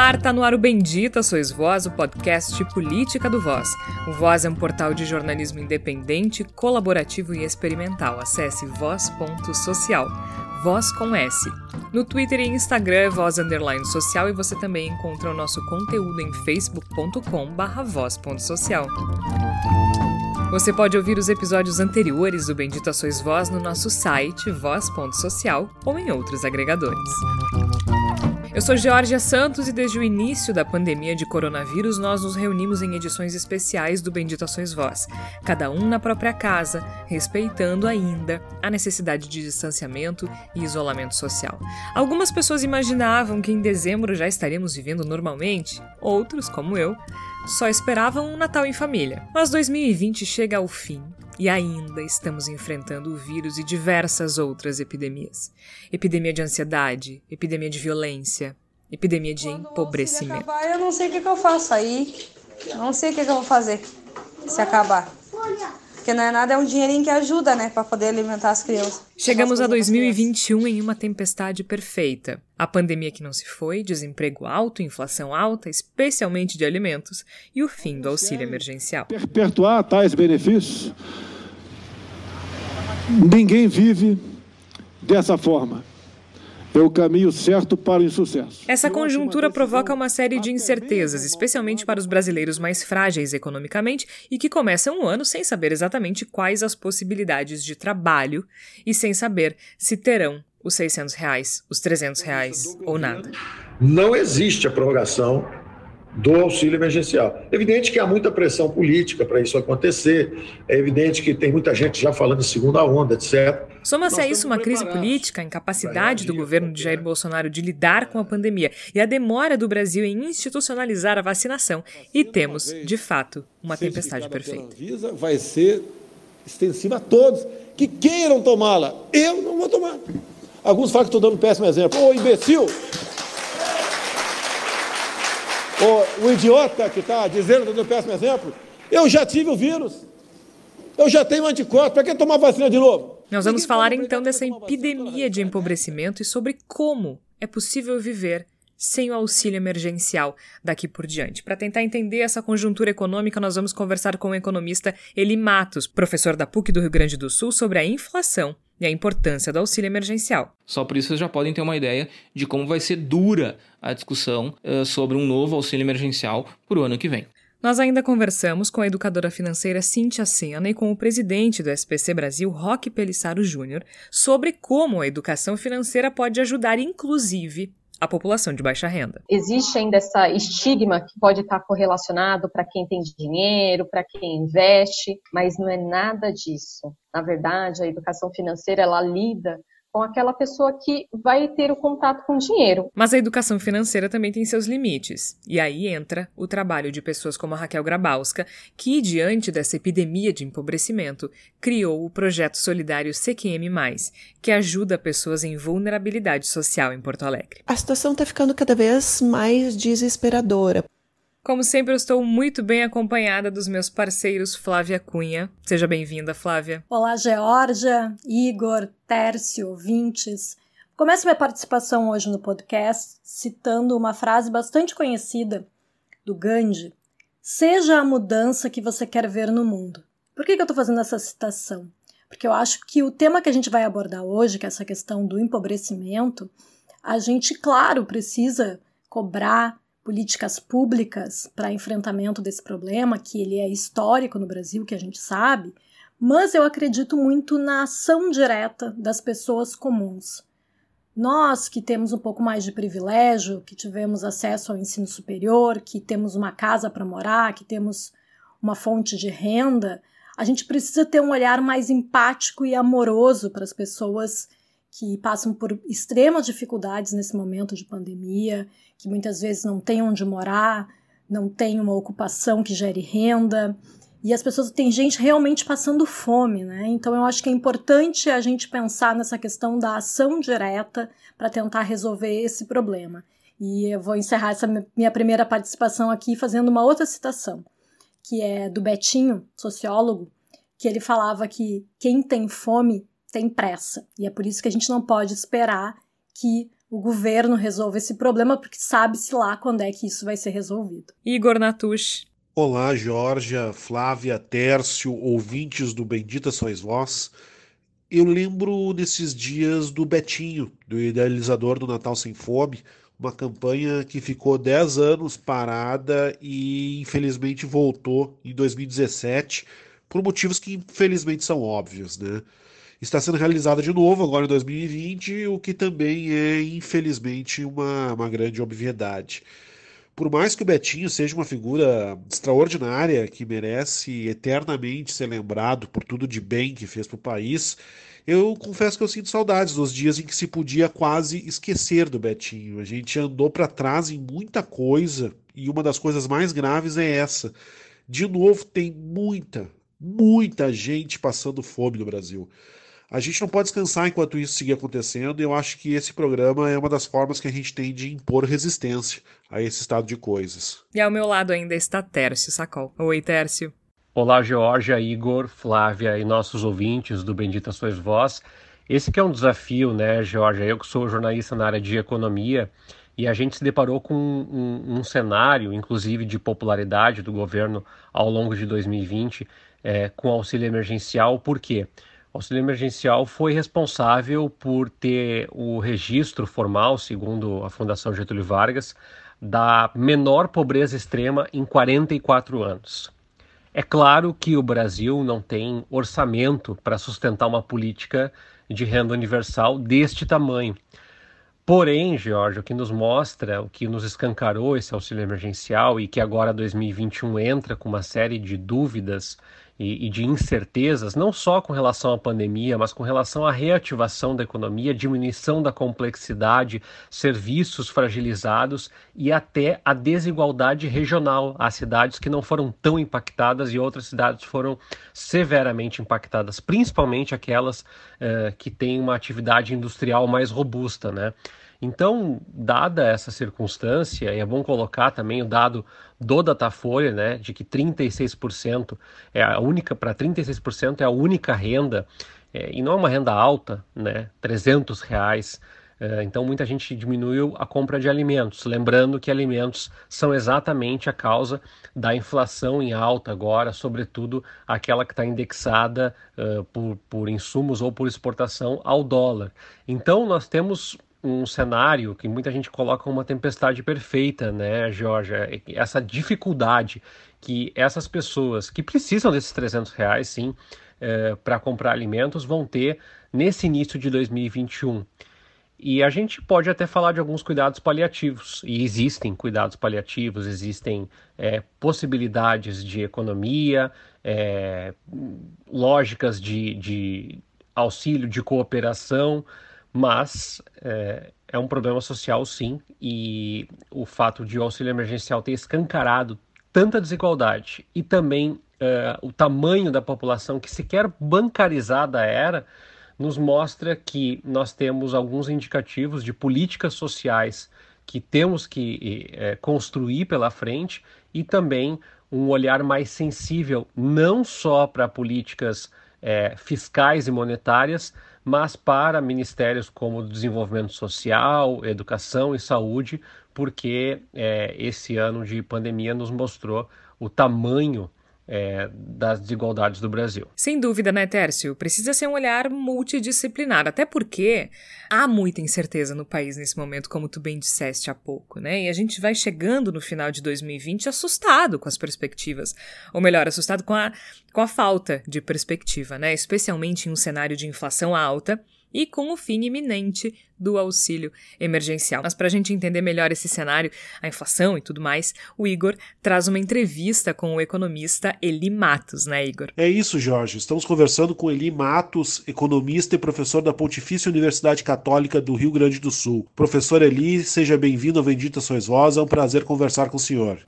ar, tá no ar o Bendita Sois Voz, o podcast Política do Voz. O Voz é um portal de jornalismo independente, colaborativo e experimental. Acesse voz.social. Voz com S. No Twitter e Instagram é Voz Underline Social e você também encontra o nosso conteúdo em facebook.com barra voz.social. Você pode ouvir os episódios anteriores do Bendita Sois Voz no nosso site voz.social ou em outros agregadores. Eu sou Georgia Santos e desde o início da pandemia de coronavírus nós nos reunimos em edições especiais do Benditações Voz, cada um na própria casa, respeitando ainda a necessidade de distanciamento e isolamento social. Algumas pessoas imaginavam que em dezembro já estaríamos vivendo normalmente, outros, como eu, só esperavam um Natal em família. Mas 2020 chega ao fim e ainda estamos enfrentando o vírus e diversas outras epidemias. Epidemia de ansiedade, epidemia de violência, epidemia de Quando empobrecimento. Acabar, eu não sei o que, que eu faço aí. Eu não sei o que, que eu vou fazer se acabar. Porque não é nada, é um dinheirinho que ajuda, né, para poder alimentar as crianças. Chegamos a 2021 em uma tempestade perfeita. A pandemia que não se foi, desemprego alto, inflação alta, especialmente de alimentos, e o fim do auxílio emergencial. Perpetuar tais benefícios Ninguém vive dessa forma. É o caminho certo para o insucesso. Essa conjuntura provoca uma série de incertezas, especialmente para os brasileiros mais frágeis economicamente e que começam o ano sem saber exatamente quais as possibilidades de trabalho e sem saber se terão os 600 reais, os 300 reais ou nada. Não existe a prorrogação do auxílio emergencial. É evidente que há muita pressão política para isso acontecer, é evidente que tem muita gente já falando em segunda onda, etc. Soma-se a isso uma crise política, a incapacidade do governo de Jair Bolsonaro de lidar com a pandemia e a demora do Brasil em institucionalizar a vacinação. E temos, de fato, uma tempestade perfeita. Vai ser extensiva a todos que queiram tomá-la. Eu não vou tomar. Alguns falam que estou dando um péssimo exemplo. Ô, imbecil! O, o idiota que está dizendo, dando um péssimo exemplo, eu já tive o vírus. Eu já tenho anticorpo. Para que tomar vacina de novo? Nós vamos falar então dessa epidemia de empobrecimento e sobre como é possível viver sem o auxílio emergencial daqui por diante. Para tentar entender essa conjuntura econômica, nós vamos conversar com o economista Eli Matos, professor da PUC do Rio Grande do Sul, sobre a inflação e a importância do auxílio emergencial. Só por isso vocês já podem ter uma ideia de como vai ser dura a discussão uh, sobre um novo auxílio emergencial para o ano que vem. Nós ainda conversamos com a educadora financeira Cíntia Sena e com o presidente do SPC Brasil, Roque Pelissaro Júnior, sobre como a educação financeira pode ajudar, inclusive, a população de baixa renda. Existe ainda essa estigma que pode estar correlacionado para quem tem dinheiro, para quem investe, mas não é nada disso. Na verdade, a educação financeira ela lida com aquela pessoa que vai ter o contato com o dinheiro. Mas a educação financeira também tem seus limites. E aí entra o trabalho de pessoas como a Raquel Grabowska, que, diante dessa epidemia de empobrecimento, criou o projeto solidário CQM, que ajuda pessoas em vulnerabilidade social em Porto Alegre. A situação está ficando cada vez mais desesperadora. Como sempre, eu estou muito bem acompanhada dos meus parceiros Flávia Cunha. Seja bem-vinda, Flávia. Olá, Georgia, Igor, Tércio, ouvintes. Começo minha participação hoje no podcast citando uma frase bastante conhecida do Gandhi: Seja a mudança que você quer ver no mundo. Por que, que eu estou fazendo essa citação? Porque eu acho que o tema que a gente vai abordar hoje, que é essa questão do empobrecimento, a gente, claro, precisa cobrar políticas públicas para enfrentamento desse problema, que ele é histórico no Brasil, que a gente sabe, mas eu acredito muito na ação direta das pessoas comuns. Nós que temos um pouco mais de privilégio, que tivemos acesso ao ensino superior, que temos uma casa para morar, que temos uma fonte de renda, a gente precisa ter um olhar mais empático e amoroso para as pessoas que passam por extremas dificuldades nesse momento de pandemia, que muitas vezes não têm onde morar, não têm uma ocupação que gere renda, e as pessoas têm gente realmente passando fome, né? Então eu acho que é importante a gente pensar nessa questão da ação direta para tentar resolver esse problema. E eu vou encerrar essa minha primeira participação aqui fazendo uma outra citação, que é do Betinho, sociólogo, que ele falava que quem tem fome tem pressa. E é por isso que a gente não pode esperar que o governo resolva esse problema, porque sabe-se lá quando é que isso vai ser resolvido. Igor Natush. Olá, Georgia, Flávia, Tércio, ouvintes do Bendita Sois Vós. Eu lembro nesses dias do Betinho, do idealizador do Natal Sem Fome, uma campanha que ficou 10 anos parada e infelizmente voltou em 2017 por motivos que infelizmente são óbvios, né? Está sendo realizada de novo agora em 2020, o que também é infelizmente uma, uma grande obviedade. Por mais que o Betinho seja uma figura extraordinária que merece eternamente ser lembrado por tudo de bem que fez para o país, eu confesso que eu sinto saudades dos dias em que se podia quase esquecer do Betinho. A gente andou para trás em muita coisa e uma das coisas mais graves é essa. De novo, tem muita, muita gente passando fome no Brasil. A gente não pode descansar enquanto isso seguir acontecendo, e eu acho que esse programa é uma das formas que a gente tem de impor resistência a esse estado de coisas. E ao meu lado ainda está Tércio Sacol. Oi, Tércio. Olá, Georgia, Igor, Flávia e nossos ouvintes do Bendita Sois Vós. Esse que é um desafio, né, Georgia? Eu que sou jornalista na área de economia e a gente se deparou com um, um cenário, inclusive de popularidade do governo ao longo de 2020 é, com auxílio emergencial. Por quê? O auxílio emergencial foi responsável por ter o registro formal, segundo a Fundação Getúlio Vargas, da menor pobreza extrema em 44 anos. É claro que o Brasil não tem orçamento para sustentar uma política de renda universal deste tamanho. Porém, Jorge, o que nos mostra, o que nos escancarou esse auxílio emergencial e que agora 2021 entra com uma série de dúvidas e, e, de incertezas, não só com relação à pandemia, mas com relação à reativação da economia, diminuição da complexidade, serviços fragilizados e até a desigualdade regional. Há cidades que não foram tão impactadas e outras cidades foram severamente impactadas, principalmente aquelas eh, que têm uma atividade industrial mais robusta, né? Então, dada essa circunstância, e é bom colocar também o dado do Datafolha, né, de que 36% é a única, para 36% é a única renda, é, e não é uma renda alta, né, 300 reais, é, então muita gente diminuiu a compra de alimentos, lembrando que alimentos são exatamente a causa da inflação em alta agora, sobretudo aquela que está indexada uh, por, por insumos ou por exportação ao dólar. Então nós temos um cenário que muita gente coloca uma tempestade perfeita, né, Georgia? Essa dificuldade que essas pessoas que precisam desses 300 reais, sim, é, para comprar alimentos, vão ter nesse início de 2021. E a gente pode até falar de alguns cuidados paliativos, e existem cuidados paliativos, existem é, possibilidades de economia, é, lógicas de, de auxílio, de cooperação, mas é, é, um problema social sim, e o fato de o auxílio emergencial ter escancarado tanta desigualdade e também é, o tamanho da população que sequer bancarizada era, nos mostra que nós temos alguns indicativos de políticas sociais que temos que é, construir pela frente e também um olhar mais sensível não só para políticas é, fiscais e monetárias, mas para ministérios como desenvolvimento social, educação e saúde, porque é, esse ano de pandemia nos mostrou o tamanho é, das desigualdades do Brasil. Sem dúvida, né, Tércio? Precisa ser um olhar multidisciplinar, até porque há muita incerteza no país nesse momento, como tu bem disseste há pouco, né? E a gente vai chegando no final de 2020 assustado com as perspectivas, ou melhor, assustado com a, com a falta de perspectiva, né? Especialmente em um cenário de inflação alta e com o fim iminente do auxílio emergencial. Mas para a gente entender melhor esse cenário, a inflação e tudo mais, o Igor traz uma entrevista com o economista Eli Matos, né, Igor? É isso, Jorge. Estamos conversando com Eli Matos, economista e professor da Pontifícia Universidade Católica do Rio Grande do Sul. Professor Eli, seja bem-vindo ao Bendita Sois Vós, é um prazer conversar com o senhor.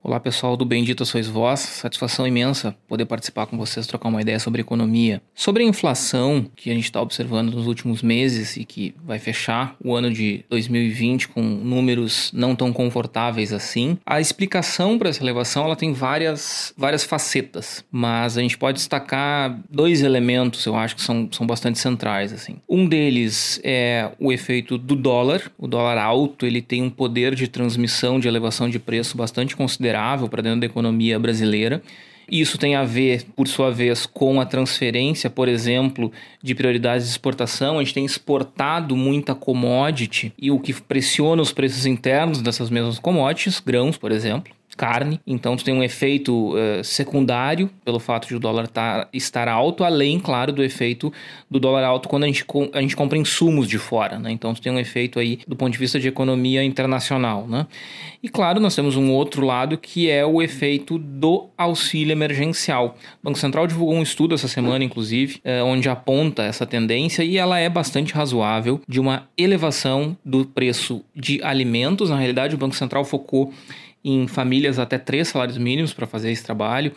Olá pessoal do Bendita Sois Vós, satisfação imensa poder participar com vocês, trocar uma ideia sobre economia. Sobre a inflação que a gente está observando nos últimos meses e que vai fechar o ano de 2020 com números não tão confortáveis assim, a explicação para essa elevação ela tem várias, várias facetas, mas a gente pode destacar dois elementos, eu acho que são, são bastante centrais. assim. Um deles é o efeito do dólar, o dólar alto ele tem um poder de transmissão de elevação de preço bastante considerável considerável para dentro da economia brasileira. Isso tem a ver, por sua vez, com a transferência, por exemplo, de prioridades de exportação. A gente tem exportado muita commodity e o que pressiona os preços internos dessas mesmas commodities, grãos, por exemplo carne, então tu tem um efeito uh, secundário pelo fato de o dólar tá, estar alto, além, claro, do efeito do dólar alto quando a gente, a gente compra insumos de fora, né? Então tu tem um efeito aí do ponto de vista de economia internacional, né? E claro, nós temos um outro lado que é o efeito do auxílio emergencial. O Banco Central divulgou um estudo essa semana, inclusive, uh, onde aponta essa tendência e ela é bastante razoável de uma elevação do preço de alimentos. Na realidade, o Banco Central focou em famílias até três salários mínimos para fazer esse trabalho,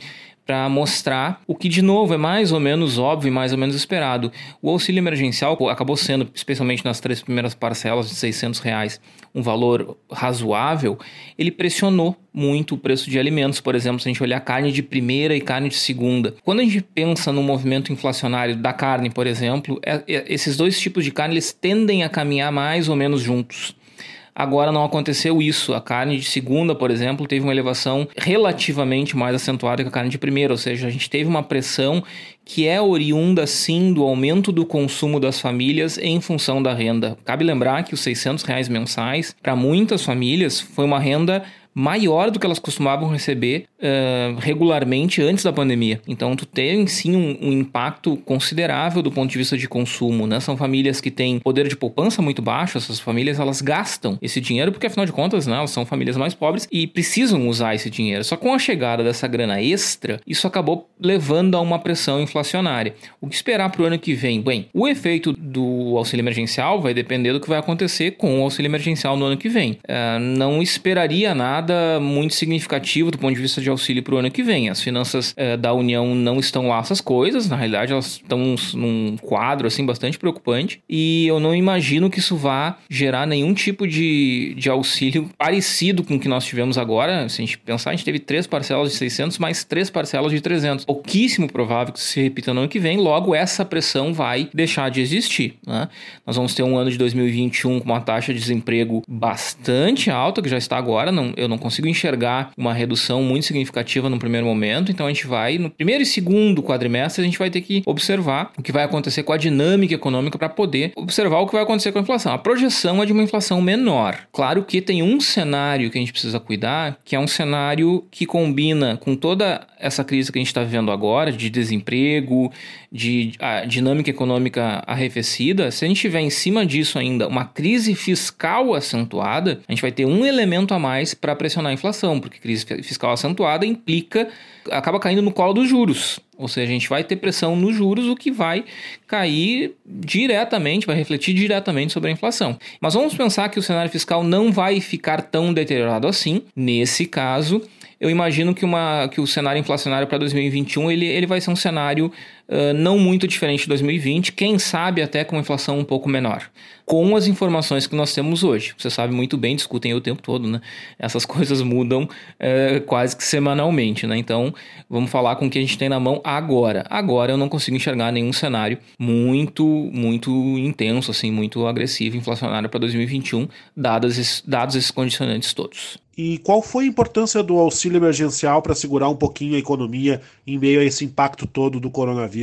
para mostrar o que, de novo, é mais ou menos óbvio e mais ou menos esperado. O auxílio emergencial acabou sendo, especialmente nas três primeiras parcelas de 600 reais, um valor razoável. Ele pressionou muito o preço de alimentos, por exemplo, se a gente olhar carne de primeira e carne de segunda. Quando a gente pensa no movimento inflacionário da carne, por exemplo, é, é, esses dois tipos de carne eles tendem a caminhar mais ou menos juntos. Agora não aconteceu isso. A carne de segunda, por exemplo, teve uma elevação relativamente mais acentuada que a carne de primeira, ou seja, a gente teve uma pressão que é oriunda sim do aumento do consumo das famílias em função da renda. Cabe lembrar que os 600 reais mensais, para muitas famílias, foi uma renda maior do que elas costumavam receber uh, regularmente antes da pandemia. Então, tu tem sim um, um, impacto considerável do ponto de vista de consumo, né? São famílias que têm poder de poupança muito baixo, essas famílias elas gastam esse dinheiro porque, afinal de contas, né, elas são famílias mais pobres e precisam usar esse dinheiro. Só com a chegada dessa grana extra, isso acabou levando a uma pressão inflacionária. O que esperar para o ano que vem? Bem, o efeito do auxílio emergencial vai depender do que vai acontecer com o auxílio emergencial no ano que vem. Uh, não esperaria nada nada muito significativo do ponto de vista de auxílio para o ano que vem. As finanças é, da União não estão lá essas coisas, na realidade elas estão num quadro assim bastante preocupante e eu não imagino que isso vá gerar nenhum tipo de, de auxílio parecido com o que nós tivemos agora. Se a gente pensar, a gente teve três parcelas de 600 mais três parcelas de 300. Pouquíssimo provável que isso se repita no ano que vem, logo essa pressão vai deixar de existir. Né? Nós vamos ter um ano de 2021 com uma taxa de desemprego bastante alta, que já está agora, não, eu não consigo enxergar uma redução muito significativa no primeiro momento. Então a gente vai, no primeiro e segundo quadrimestre, a gente vai ter que observar o que vai acontecer com a dinâmica econômica para poder observar o que vai acontecer com a inflação. A projeção é de uma inflação menor. Claro que tem um cenário que a gente precisa cuidar, que é um cenário que combina com toda essa crise que a gente está vivendo agora, de desemprego, de dinâmica econômica arrefecida. Se a gente tiver em cima disso ainda uma crise fiscal acentuada, a gente vai ter um elemento a mais para pressionar a inflação, porque crise fiscal acentuada implica, acaba caindo no colo dos juros. Ou seja, a gente vai ter pressão nos juros, o que vai cair diretamente, vai refletir diretamente sobre a inflação. Mas vamos pensar que o cenário fiscal não vai ficar tão deteriorado assim. Nesse caso, eu imagino que, uma, que o cenário inflacionário para 2021 ele, ele vai ser um cenário não muito diferente de 2020, quem sabe até com inflação um pouco menor. Com as informações que nós temos hoje. Você sabe muito bem, discutem o tempo todo, né? Essas coisas mudam quase que semanalmente, né? Então, vamos falar com o que a gente tem na mão agora. Agora eu não consigo enxergar nenhum cenário muito, muito intenso, assim, muito agressivo, inflacionário para 2021, dados, dados esses condicionantes todos. E qual foi a importância do auxílio emergencial para segurar um pouquinho a economia em meio a esse impacto todo do coronavírus?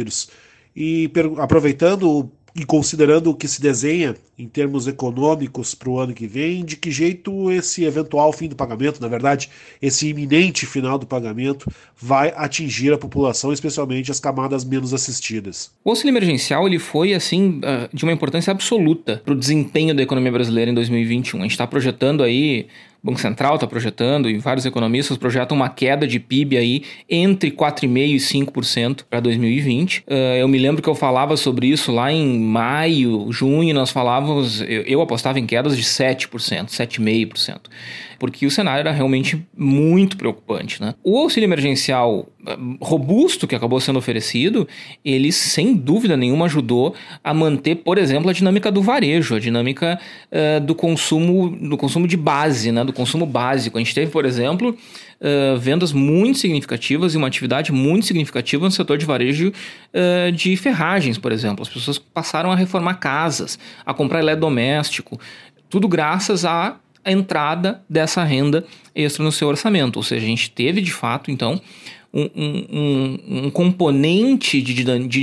E aproveitando e considerando o que se desenha em termos econômicos para o ano que vem, de que jeito esse eventual fim do pagamento, na verdade, esse iminente final do pagamento, vai atingir a população, especialmente as camadas menos assistidas? O auxílio emergencial ele foi assim ah, de uma importância absoluta para o desempenho da economia brasileira em 2021. A gente está projetando aí Banco Central está projetando e vários economistas projetam uma queda de PIB aí entre 4,5% e 5% para 2020. Uh, eu me lembro que eu falava sobre isso lá em maio, junho, nós falávamos, eu, eu apostava em quedas de 7%, 7,5% porque o cenário era realmente muito preocupante. Né? O auxílio emergencial eh, robusto que acabou sendo oferecido, ele sem dúvida nenhuma ajudou a manter, por exemplo, a dinâmica do varejo, a dinâmica uh, do consumo do consumo de base, né? do consumo básico. A gente teve, por exemplo, Uh, vendas muito significativas e uma atividade muito significativa no setor de varejo uh, de ferragens, por exemplo. As pessoas passaram a reformar casas, a comprar eletrodoméstico, tudo graças a a entrada dessa renda extra no seu orçamento. Ou seja, a gente teve de fato, então, um, um, um componente de,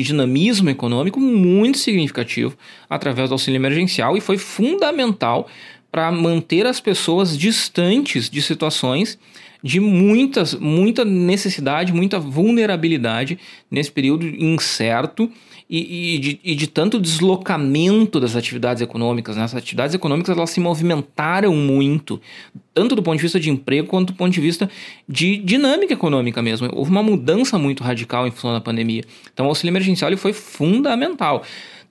dinamismo econômico muito significativo através do auxílio emergencial e foi fundamental para manter as pessoas distantes de situações de muitas, muita necessidade, muita vulnerabilidade nesse período incerto e, e, de, e de tanto deslocamento das atividades econômicas. Né? As atividades econômicas elas se movimentaram muito, tanto do ponto de vista de emprego quanto do ponto de vista de dinâmica econômica mesmo. Houve uma mudança muito radical em função da pandemia. Então, o auxílio emergencial ele foi fundamental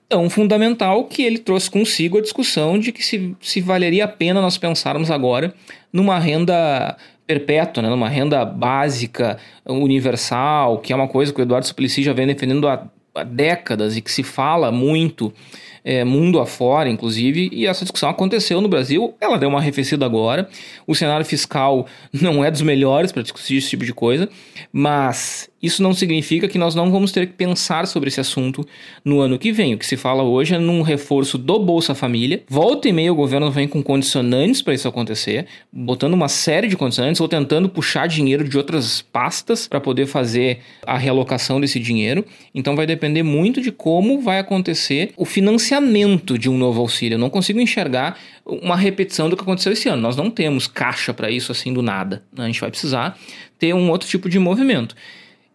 tão fundamental que ele trouxe consigo a discussão de que se, se valeria a pena nós pensarmos agora numa renda perpétua, né, numa renda básica, universal, que é uma coisa que o Eduardo Suplicy já vem defendendo há décadas e que se fala muito é, mundo afora, inclusive, e essa discussão aconteceu no Brasil. Ela deu uma arrefecida agora. O cenário fiscal não é dos melhores para discutir esse tipo de coisa, mas isso não significa que nós não vamos ter que pensar sobre esse assunto no ano que vem. O que se fala hoje é num reforço do Bolsa Família. Volta e meia o governo vem com condicionantes para isso acontecer, botando uma série de condicionantes ou tentando puxar dinheiro de outras pastas para poder fazer a realocação desse dinheiro. Então vai depender muito de como vai acontecer o financiamento de um novo auxílio. Eu não consigo enxergar uma repetição do que aconteceu esse ano. Nós não temos caixa para isso assim do nada. A gente vai precisar ter um outro tipo de movimento.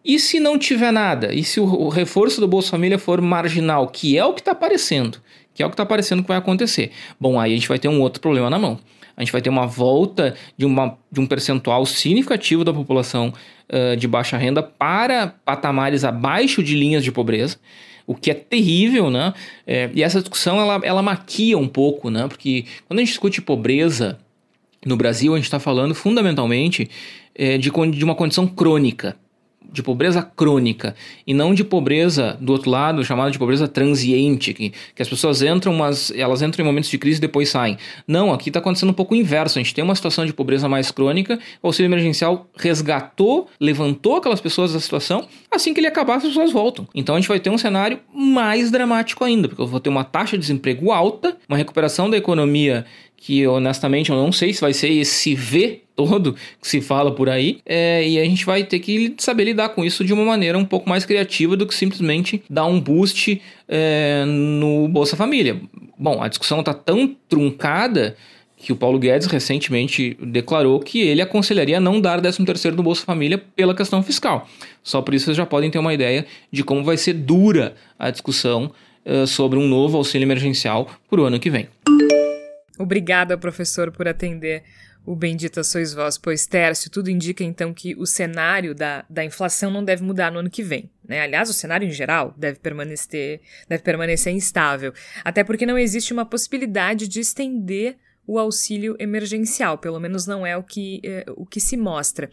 E se não tiver nada? E se o, reforço do Bolsa Família for marginal, que é o que está aparecendo, que é o que está aparecendo que vai acontecer? Bom, aí a gente vai ter um outro problema na mão. A gente vai ter uma volta de, uma, de um percentual significativo da população uh, de baixa renda para patamares abaixo de linhas de pobreza, o que é terrível, né? É, e essa discussão ela, ela maquia um pouco, né? Porque quando a gente discute pobreza no Brasil, a gente está falando fundamentalmente é, de, de uma condição crônica de pobreza crônica e não de pobreza do outro lado, chamada de pobreza transiente, que, que as pessoas entram, mas elas entram em momentos de crise e depois saem. Não, aqui está acontecendo um pouco o inverso. A gente tem uma situação de pobreza mais crônica, o auxílio emergencial resgatou, levantou aquelas pessoas da situação, assim que ele acabar, as pessoas voltam. Então a gente vai ter um cenário mais dramático ainda, porque eu vou ter uma taxa de desemprego alta, uma recuperação da economia que honestamente eu não sei se vai ser esse V todo que se fala por aí, é, e a gente vai ter que saber lidar com isso de uma maneira um pouco mais criativa do que simplesmente dar um boost é, no Bolsa Família. Bom, a discussão está tão truncada que o Paulo Guedes recentemente declarou que ele aconselharia não dar 13 terceiro no Bolsa Família pela questão fiscal. Só por isso vocês já podem ter uma ideia de como vai ser dura a discussão uh, sobre um novo auxílio emergencial para o ano que vem. Obrigada, professor, por atender o Bendita Sois Vós, pois, Tércio, tudo indica então que o cenário da, da inflação não deve mudar no ano que vem. Né? Aliás, o cenário em geral deve permanecer, deve permanecer instável, até porque não existe uma possibilidade de estender o auxílio emergencial, pelo menos não é o que, é, o que se mostra.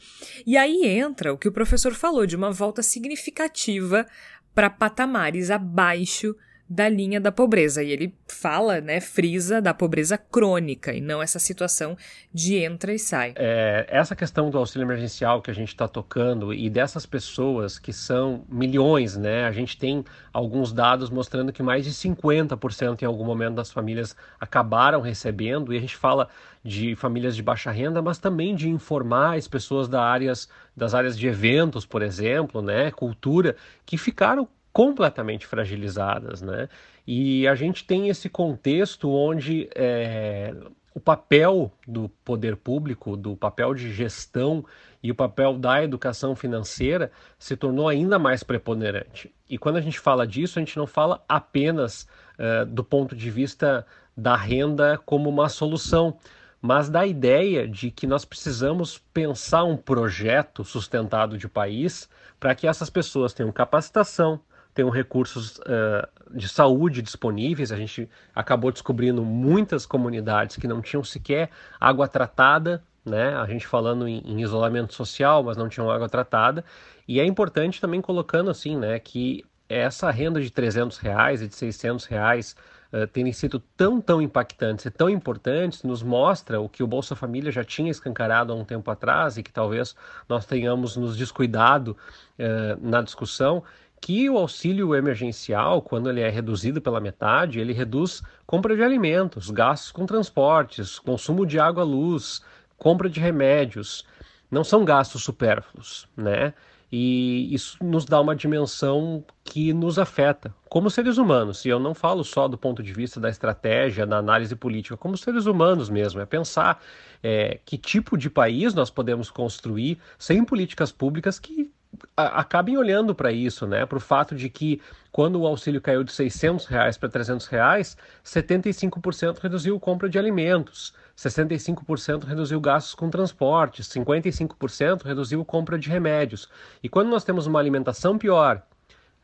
E aí entra o que o professor falou de uma volta significativa para patamares abaixo da linha da pobreza. E ele fala, né, frisa da pobreza crônica e não essa situação de entra e sai. É, essa questão do auxílio emergencial que a gente está tocando e dessas pessoas que são milhões, né? A gente tem alguns dados mostrando que mais de 50% em algum momento das famílias acabaram recebendo, e a gente fala de famílias de baixa renda, mas também de informais, pessoas da áreas, das áreas de eventos, por exemplo, né, cultura, que ficaram completamente fragilizadas, né? E a gente tem esse contexto onde é, o papel do poder público, do papel de gestão e o papel da educação financeira se tornou ainda mais preponderante. E quando a gente fala disso, a gente não fala apenas uh, do ponto de vista da renda como uma solução, mas da ideia de que nós precisamos pensar um projeto sustentado de país para que essas pessoas tenham capacitação, tenham recursos uh, de saúde disponíveis. A gente acabou descobrindo muitas comunidades que não tinham sequer água tratada, né? A gente falando em, em isolamento social, mas não tinham água tratada. E é importante também colocando assim, né, que essa renda de 300 reais e de 600 reais uh, terem sido tão, tão impactantes e tão importantes, nos mostra o que o Bolsa Família já tinha escancarado há um tempo atrás e que talvez nós tenhamos nos descuidado uh, na discussão, que o auxílio emergencial, quando ele é reduzido pela metade, ele reduz compra de alimentos, gastos com transportes, consumo de água, luz, compra de remédios. Não são gastos supérfluos, né? E isso nos dá uma dimensão que nos afeta como seres humanos. E eu não falo só do ponto de vista da estratégia, da análise política, como seres humanos mesmo. É pensar é, que tipo de país nós podemos construir sem políticas públicas que acabem olhando para isso, né? Para o fato de que quando o auxílio caiu de 600 reais para 300 reais, 75% reduziu compra de alimentos, 65% reduziu gastos com transporte, 55% reduziu compra de remédios. E quando nós temos uma alimentação pior,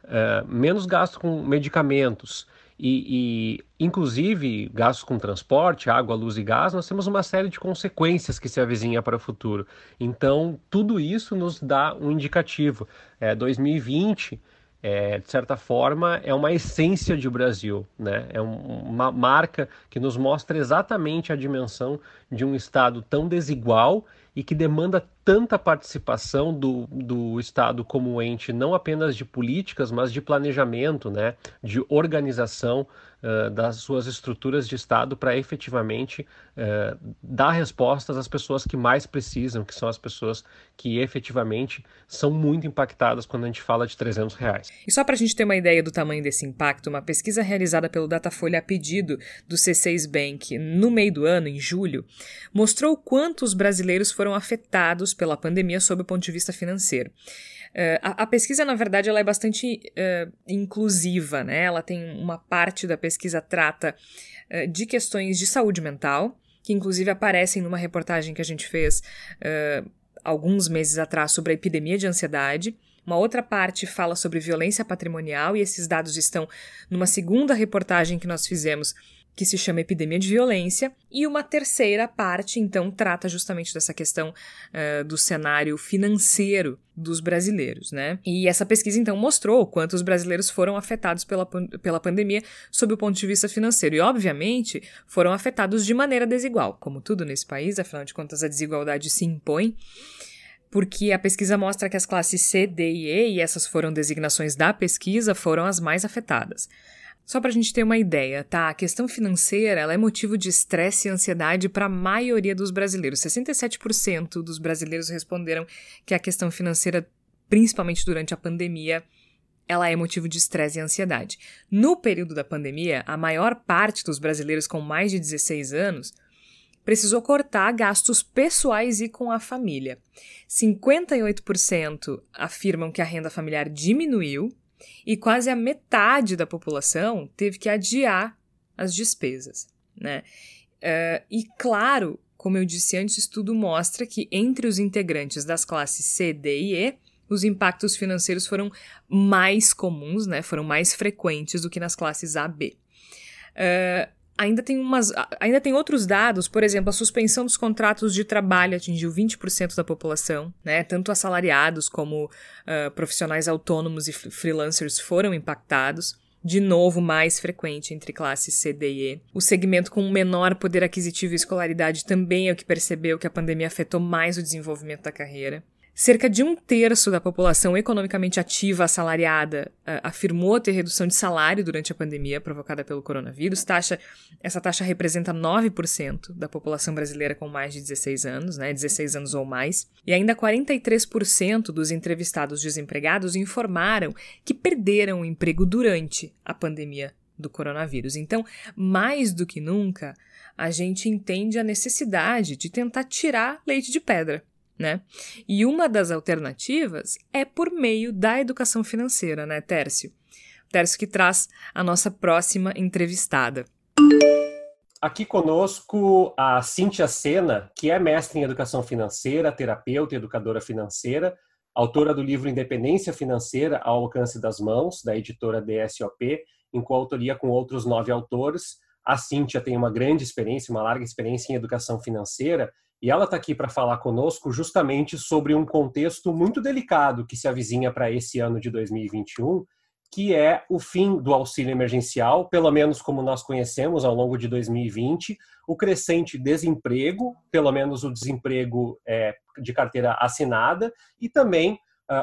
uh, menos gasto com medicamentos, e, e, inclusive gastos com transporte, água, luz e gás, nós temos uma série de consequências que se avizinha para o futuro. Então, tudo isso nos dá um indicativo. É, 2020, é, de certa forma, é uma essência de Brasil, né? é um, uma marca que nos mostra exatamente a dimensão de um Estado tão desigual e que demanda tanta participação do, do Estado como ente, não apenas de políticas, mas de planejamento, né, de organização uh, das suas estruturas de Estado para efetivamente uh, dar respostas às pessoas que mais precisam, que são as pessoas que efetivamente são muito impactadas quando a gente fala de 300 reais. E só para a gente ter uma ideia do tamanho desse impacto, uma pesquisa realizada pelo Datafolha a pedido do C6 Bank no meio do ano, em julho, mostrou quantos brasileiros foram afetados pela pandemia sob o ponto de vista financeiro. Uh, a, a, pesquisa, na verdade, ela é bastante uh, inclusiva, né? Ela tem uma parte da pesquisa trata uh, de questões de saúde mental, que inclusive aparecem numa reportagem que a gente fez alguns meses atrás sobre a epidemia de ansiedade. Uma outra parte fala sobre violência patrimonial, e esses dados estão numa segunda reportagem que nós fizemos que se chama Epidemia de Violência, e uma terceira parte, então, trata justamente dessa questão uh, do cenário financeiro dos brasileiros, né? E essa pesquisa, então, mostrou quantos brasileiros foram afetados pela, pela pandemia sob o ponto de vista financeiro. E, obviamente, foram afetados de maneira desigual, como tudo nesse país, afinal de contas, a desigualdade se impõe porque a pesquisa mostra que as classes C, D e E, e essas foram designações da pesquisa, foram as mais afetadas. Só para a gente ter uma ideia, tá? A questão financeira ela é motivo de estresse e ansiedade para a maioria dos brasileiros. 67% dos brasileiros responderam que a questão financeira, principalmente durante a pandemia, ela é motivo de estresse e ansiedade. No período da pandemia, a maior parte dos brasileiros com mais de 16 anos precisou cortar gastos pessoais e com a família. 58% afirmam que a renda familiar diminuiu e quase a metade da população teve que adiar as despesas. Né? Uh, e claro, como eu disse antes, o estudo mostra que entre os integrantes das classes C, D e E, os impactos financeiros foram mais comuns, né? foram mais frequentes do que nas classes A, B. Uh, ainda tem, umas, ainda tem outros dados, por exemplo, a suspensão dos contratos de trabalho atingiu 20% da população, né? Tanto assalariados como uh, profissionais autônomos e freelancers foram impactados. De novo, mais frequente entre classes C, D e E. O segmento com menor poder aquisitivo e escolaridade também é o que percebeu que a pandemia afetou mais o desenvolvimento da carreira. Cerca de um terço da população economicamente ativa assalariada uh, afirmou ter redução de salário durante a pandemia provocada pelo coronavírus. Taxa, essa taxa representa 9% da população brasileira com mais de 16 anos, né, 16 anos ou mais. E ainda 43% dos entrevistados desempregados informaram que perderam o emprego durante a pandemia do coronavírus. Então, mais do que nunca, a gente entende a necessidade de tentar tirar leite de pedra né? E uma das alternativas é por meio da educação financeira, né, Tércio? Tércio que traz a nossa próxima entrevistada. Aqui conosco a Cíntia Sena, que é mestre em educação financeira, terapeuta e educadora financeira, autora do livro Independência Financeira ao Alcance das Mãos, da editora DSOP, em coautoria com outros nove autores. A Cíntia tem uma grande experiência, uma larga experiência em educação financeira, e ela está aqui para falar conosco justamente sobre um contexto muito delicado que se avizinha para esse ano de 2021, que é o fim do auxílio emergencial, pelo menos como nós conhecemos ao longo de 2020, o crescente desemprego, pelo menos o desemprego é, de carteira assinada, e também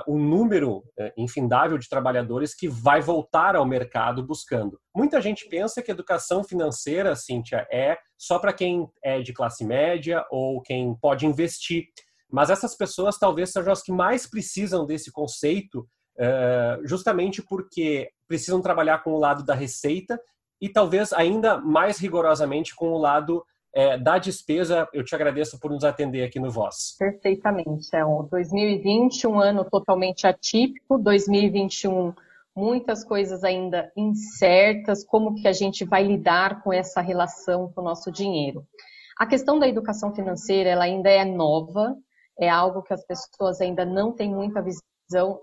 o número uh, infindável de trabalhadores que vai voltar ao mercado buscando. Muita gente pensa que educação financeira, Cíntia, é só para quem é de classe média ou quem pode investir. Mas essas pessoas talvez sejam as que mais precisam desse conceito eh, justamente porque precisam trabalhar com o lado da receita e talvez ainda mais rigorosamente com o lado é, da despesa. Eu te agradeço por nos atender aqui no Voz. Perfeitamente. É um 2020, um ano totalmente atípico, 2021 muitas coisas ainda incertas, como que a gente vai lidar com essa relação com o nosso dinheiro. A questão da educação financeira, ela ainda é nova, é algo que as pessoas ainda não têm muita visão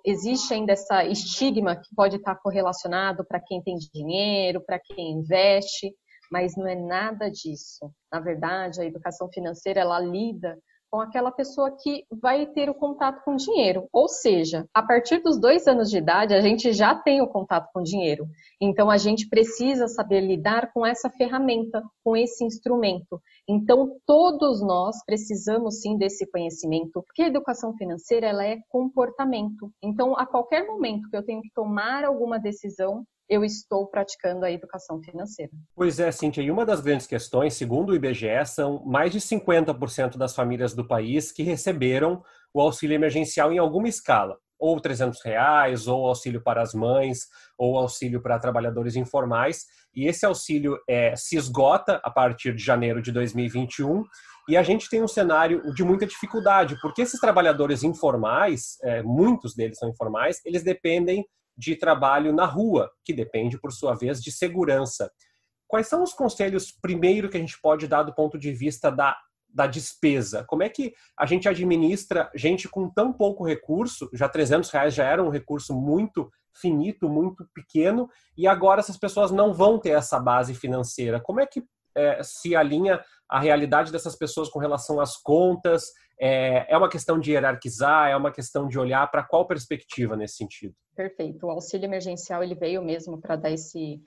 existe ainda essa estigma que pode estar correlacionado para quem tem dinheiro, para quem investe, mas não é nada disso. Na verdade, a educação financeira ela lida com aquela pessoa que vai ter o contato com dinheiro. Ou seja, a partir dos dois anos de idade, a gente já tem o contato com dinheiro. Então, a gente precisa saber lidar com essa ferramenta, com esse instrumento. Então, todos nós precisamos sim desse conhecimento, porque a educação financeira ela é comportamento. Então, a qualquer momento que eu tenho que tomar alguma decisão, eu estou praticando a educação financeira. Pois é, Cíntia, e uma das grandes questões, segundo o IBGE, são mais de 50% das famílias do país que receberam o auxílio emergencial em alguma escala, ou 300 reais, ou auxílio para as mães, ou auxílio para trabalhadores informais, e esse auxílio é, se esgota a partir de janeiro de 2021, e a gente tem um cenário de muita dificuldade, porque esses trabalhadores informais, é, muitos deles são informais, eles dependem de trabalho na rua, que depende, por sua vez, de segurança. Quais são os conselhos, primeiro, que a gente pode dar do ponto de vista da, da despesa? Como é que a gente administra gente com tão pouco recurso? Já 300 reais já era um recurso muito finito, muito pequeno, e agora essas pessoas não vão ter essa base financeira. Como é que é, se alinha a realidade dessas pessoas com relação às contas? É, é uma questão de hierarquizar? É uma questão de olhar para qual perspectiva nesse sentido? Perfeito. O auxílio emergencial ele veio mesmo para dar esse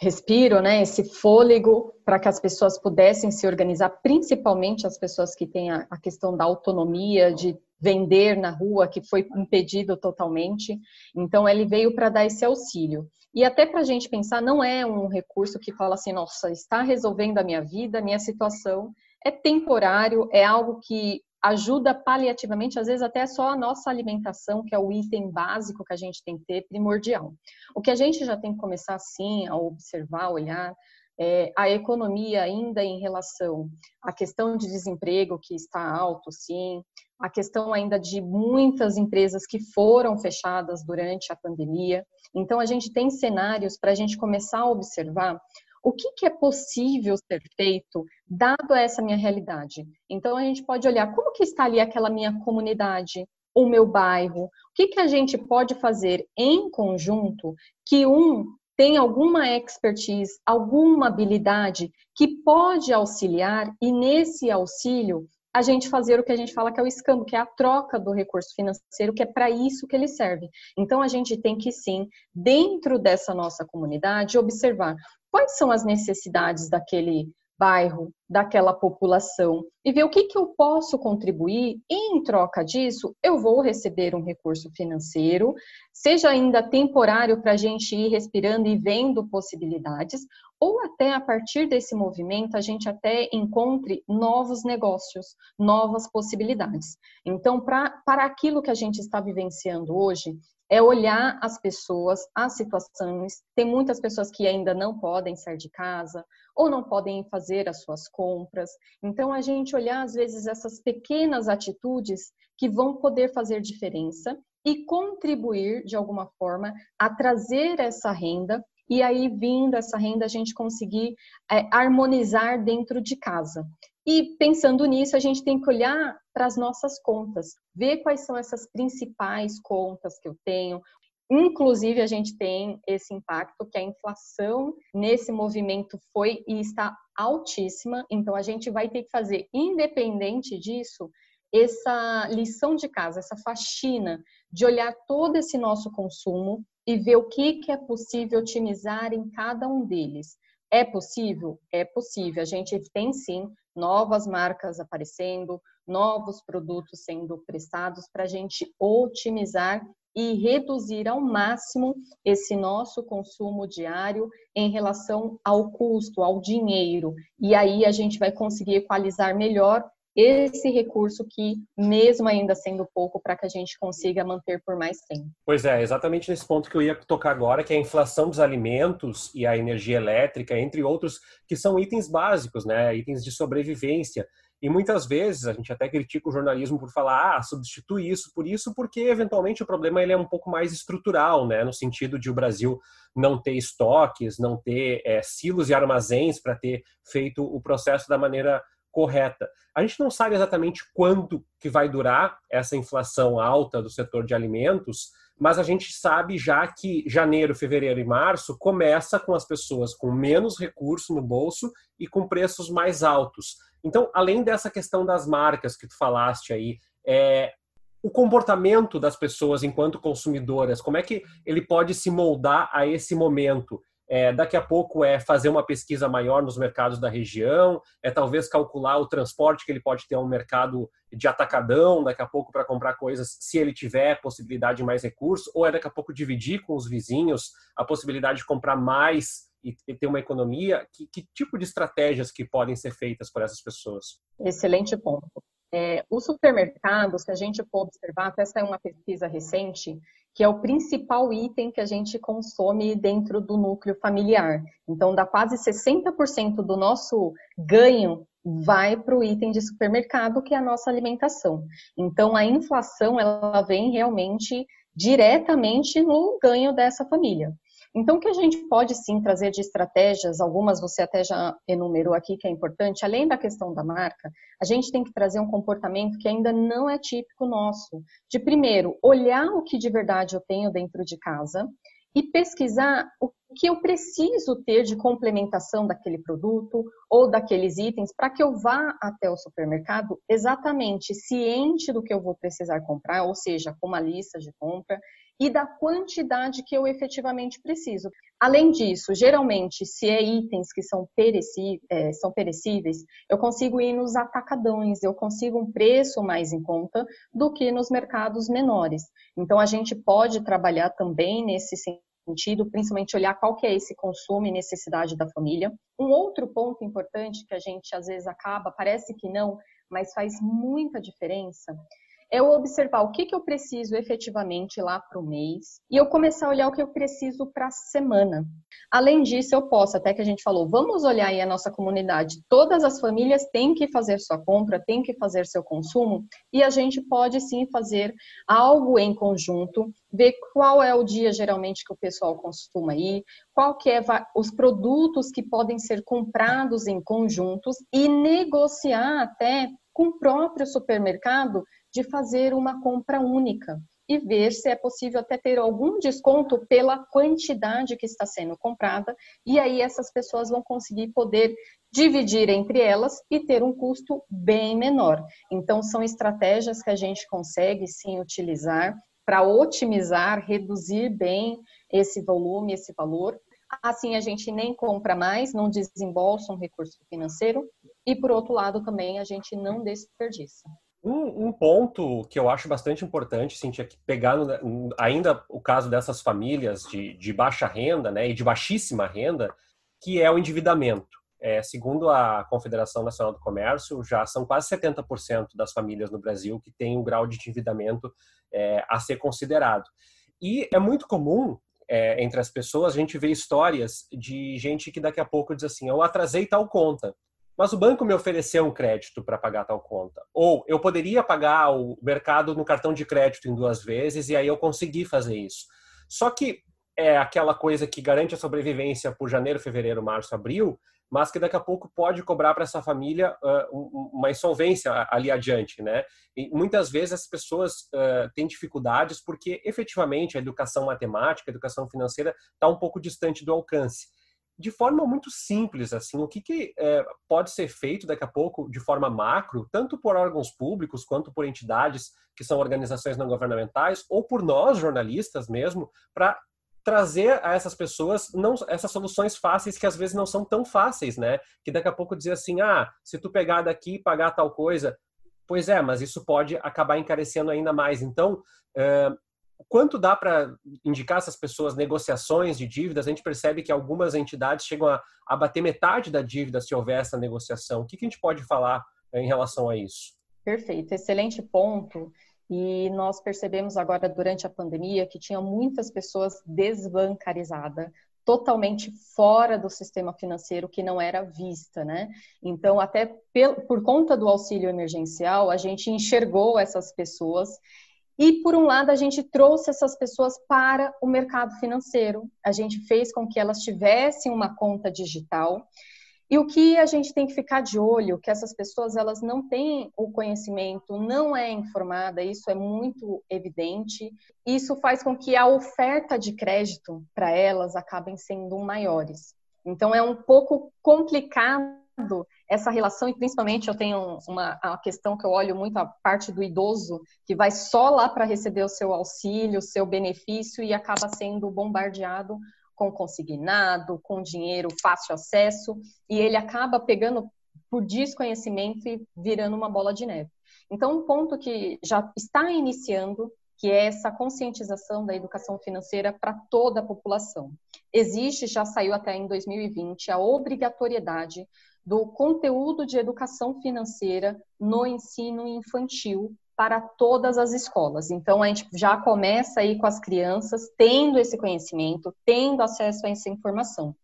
respiro, né, esse fôlego para que as pessoas pudessem se organizar, principalmente as pessoas que têm a, a, questão da autonomia, de vender na rua, que foi impedido totalmente. Então, ele veio para dar esse auxílio. E até para a gente pensar, não é um recurso que fala assim, nossa, está resolvendo a minha vida, a minha situação. É temporário, é algo que ajuda paliativamente, às vezes até só a nossa alimentação, que é o item básico que a gente tem que ter, primordial. O que a gente já tem que começar, sim, a observar, olhar, é a economia ainda em relação à questão de desemprego, que está alto, sim, a questão ainda de muitas empresas que foram fechadas durante a pandemia. Então, a gente tem cenários para a gente começar a observar o que, que, é possível ser feito dado essa minha realidade. Então a gente pode olhar como que está ali aquela minha comunidade, o meu bairro, o que, que a gente pode fazer em conjunto que um tem alguma expertise, alguma habilidade que pode auxiliar e nesse auxílio a gente fazer o que a gente fala que é o escambo, que é a troca do recurso financeiro, que é para isso que ele serve. Então a gente tem que sim, dentro dessa nossa comunidade, observar quais são as necessidades daquele bairro, daquela população e ver o que, que eu posso contribuir e em troca disso eu vou receber um recurso financeiro, seja ainda temporário para a gente ir respirando e vendo possibilidades, ou até a partir desse movimento a gente até encontre novos negócios, novas possibilidades. Então, pra, para aquilo que a gente está vivenciando hoje, é olhar as pessoas, as situações. Tem muitas pessoas que ainda não podem sair de casa ou não podem fazer as suas compras. Então, a gente olhar, às vezes, essas pequenas atitudes que vão poder fazer diferença e contribuir, de alguma forma, a trazer essa renda e aí vindo essa renda a gente conseguir é, harmonizar dentro de casa. E pensando nisso, a gente tem que olhar para as nossas contas, ver quais são essas principais contas que eu tenho. Inclusive, a gente tem esse impacto que a inflação nesse movimento foi e está altíssima, então a gente vai ter que fazer, independente disso, essa lição de casa, essa faxina de olhar todo esse nosso consumo e ver o que, que é possível otimizar em cada um deles. É possível? É possível. A gente tem sim novas marcas aparecendo, novos produtos sendo prestados para a gente otimizar e reduzir ao máximo esse nosso consumo diário em relação ao custo, ao dinheiro. E aí a gente vai conseguir equalizar melhor esse recurso que, mesmo ainda sendo pouco, para que a gente consiga manter por mais tempo. Pois é, exatamente nesse ponto que eu ia tocar agora, que é a inflação dos alimentos e a energia elétrica, entre outros, que são itens básicos, né? Itens de sobrevivência. E muitas vezes a gente até critica o jornalismo por falar, ah, substitui isso por isso, porque eventualmente o problema ele é um pouco mais estrutural, né? No sentido de o Brasil não ter estoques, não ter é, silos e armazéns para ter feito o processo da maneira correta. A gente não sabe exatamente quanto que vai durar essa inflação alta do setor de alimentos, mas a gente sabe já que janeiro, fevereiro e março começa com as pessoas com menos recurso no bolso e com preços mais altos. Então, além dessa questão das marcas que tu falaste aí, é, o comportamento das pessoas enquanto consumidoras, como é que ele pode se moldar a esse momento? É, daqui a pouco é fazer uma pesquisa maior nos mercados da região, é talvez calcular o transporte que ele pode ter um mercado de atacadão daqui a pouco para comprar coisas, se ele tiver possibilidade de mais recursos, ou é daqui a pouco dividir com os vizinhos a possibilidade de comprar mais e ter uma economia. Que, que tipo de estratégias que podem ser feitas por essas pessoas? Excelente ponto. É, os supermercados, se a gente for observar, até é uma pesquisa recente, que é o principal item que a gente consome dentro do núcleo familiar. Então, dá quase 60% do nosso ganho vai para o item de supermercado, que é a nossa alimentação. Então, a inflação, ela vem realmente diretamente no ganho dessa família. Então, o que a gente pode sim trazer de estratégias, algumas você até já enumerou aqui que é importante, além da questão da marca, a gente tem que trazer um comportamento que ainda não é típico nosso. De primeiro, olhar o que de verdade eu tenho dentro de casa e pesquisar o que eu preciso ter de complementação daquele produto ou daqueles itens para que eu vá até o supermercado exatamente ciente do que eu vou precisar comprar, ou seja, com uma lista de compra e da quantidade que eu efetivamente preciso. Além disso, geralmente, se é itens que são, pereci é, são perecíveis, eu consigo ir nos atacadões, eu consigo um preço mais em conta do que nos mercados menores. Então, a gente pode trabalhar também nesse sentido, principalmente olhar qual que é esse consumo e necessidade da família. Um outro ponto importante que a gente às vezes acaba, parece que não, mas faz muita diferença, é eu observar o que, que eu preciso efetivamente lá para o mês e eu começar a olhar o que eu preciso para a semana. Além disso, eu posso, até que a gente falou, vamos olhar aí a nossa comunidade. Todas as famílias têm que fazer sua compra, têm que fazer seu consumo e a gente pode sim fazer algo em conjunto, ver qual é o dia geralmente que o pessoal costuma ir, qual que é os produtos que podem ser comprados em conjuntos e negociar até com o próprio supermercado de fazer uma compra única e ver se é possível até ter algum desconto pela quantidade que está sendo comprada, e aí essas pessoas vão conseguir poder dividir entre elas e ter um custo bem menor. Então, são estratégias que a gente consegue sim utilizar para otimizar, reduzir bem esse volume, esse valor. Assim, a gente nem compra mais, não desembolsa um recurso financeiro, e por outro lado, também a gente não desperdiça. Um, um, ponto que eu acho bastante importante, Cintia, que pegar ainda o caso dessas famílias de, de, baixa renda né, e de baixíssima renda, que é o endividamento. É, segundo a Confederação Nacional do Comércio, já são quase 70% das famílias no Brasil que têm um grau de endividamento é, a ser considerado. E é muito comum é, entre as pessoas a gente ver histórias de gente que daqui a pouco diz assim: eu atrasei tal conta mas o banco me ofereceu um crédito para pagar tal conta. Ou eu poderia pagar o mercado no cartão de crédito em duas vezes e aí eu consegui fazer isso. Só que é aquela coisa que garante a sobrevivência por janeiro, fevereiro, março, abril, mas que daqui a pouco pode cobrar para essa família uh, uma insolvência ali adiante, né? E muitas vezes as pessoas uh, têm dificuldades porque efetivamente a educação matemática, a educação financeira está um pouco distante do alcance. De forma muito simples, assim, o que, que uh, pode ser feito daqui a pouco de forma macro, tanto por órgãos públicos quanto por entidades que são organizações não governamentais ou por nós jornalistas mesmo, para trazer a essas pessoas não essas soluções fáceis que às vezes não são tão fáceis, né? Que daqui a pouco dizer assim, ah, se tu pegar daqui e pagar tal coisa, pois é, mas isso pode acabar encarecendo ainda mais. Então, é, quanto dá para indicar essas pessoas negociações de dívidas? A gente percebe que algumas entidades chegam a, a bater metade da dívida se houver essa negociação. O que, que a gente pode falar é, em relação a isso? Perfeito, excelente ponto. E nós percebemos agora durante a pandemia que tinha muitas pessoas desbancarizadas, totalmente fora do sistema financeiro que não era vista, né? Então, até por conta do auxílio emergencial, a gente enxergou essas pessoas e, por um lado, a gente trouxe essas pessoas para o mercado financeiro. A gente fez com que elas tivessem uma conta digital e o que a gente tem que ficar de olho, que essas pessoas elas não têm o conhecimento, não é informada, isso é muito evidente. Isso faz com que a oferta de crédito para elas acabem sendo maiores. Então é um pouco complicado essa relação e principalmente eu tenho uma, uma questão que eu olho muito a parte do idoso que vai só lá para receber o seu auxílio, o seu benefício e acaba sendo bombardeado com consignado, com dinheiro fácil acesso, e ele acaba pegando por desconhecimento e virando uma bola de neve. Então, um ponto que já está iniciando, que é essa conscientização da educação financeira para toda a população. Existe, já saiu até em 2020, a obrigatoriedade do conteúdo de educação financeira no ensino infantil para todas as escolas. Então, a gente já começa aí com as crianças tendo esse conhecimento, tendo acesso a essa informação.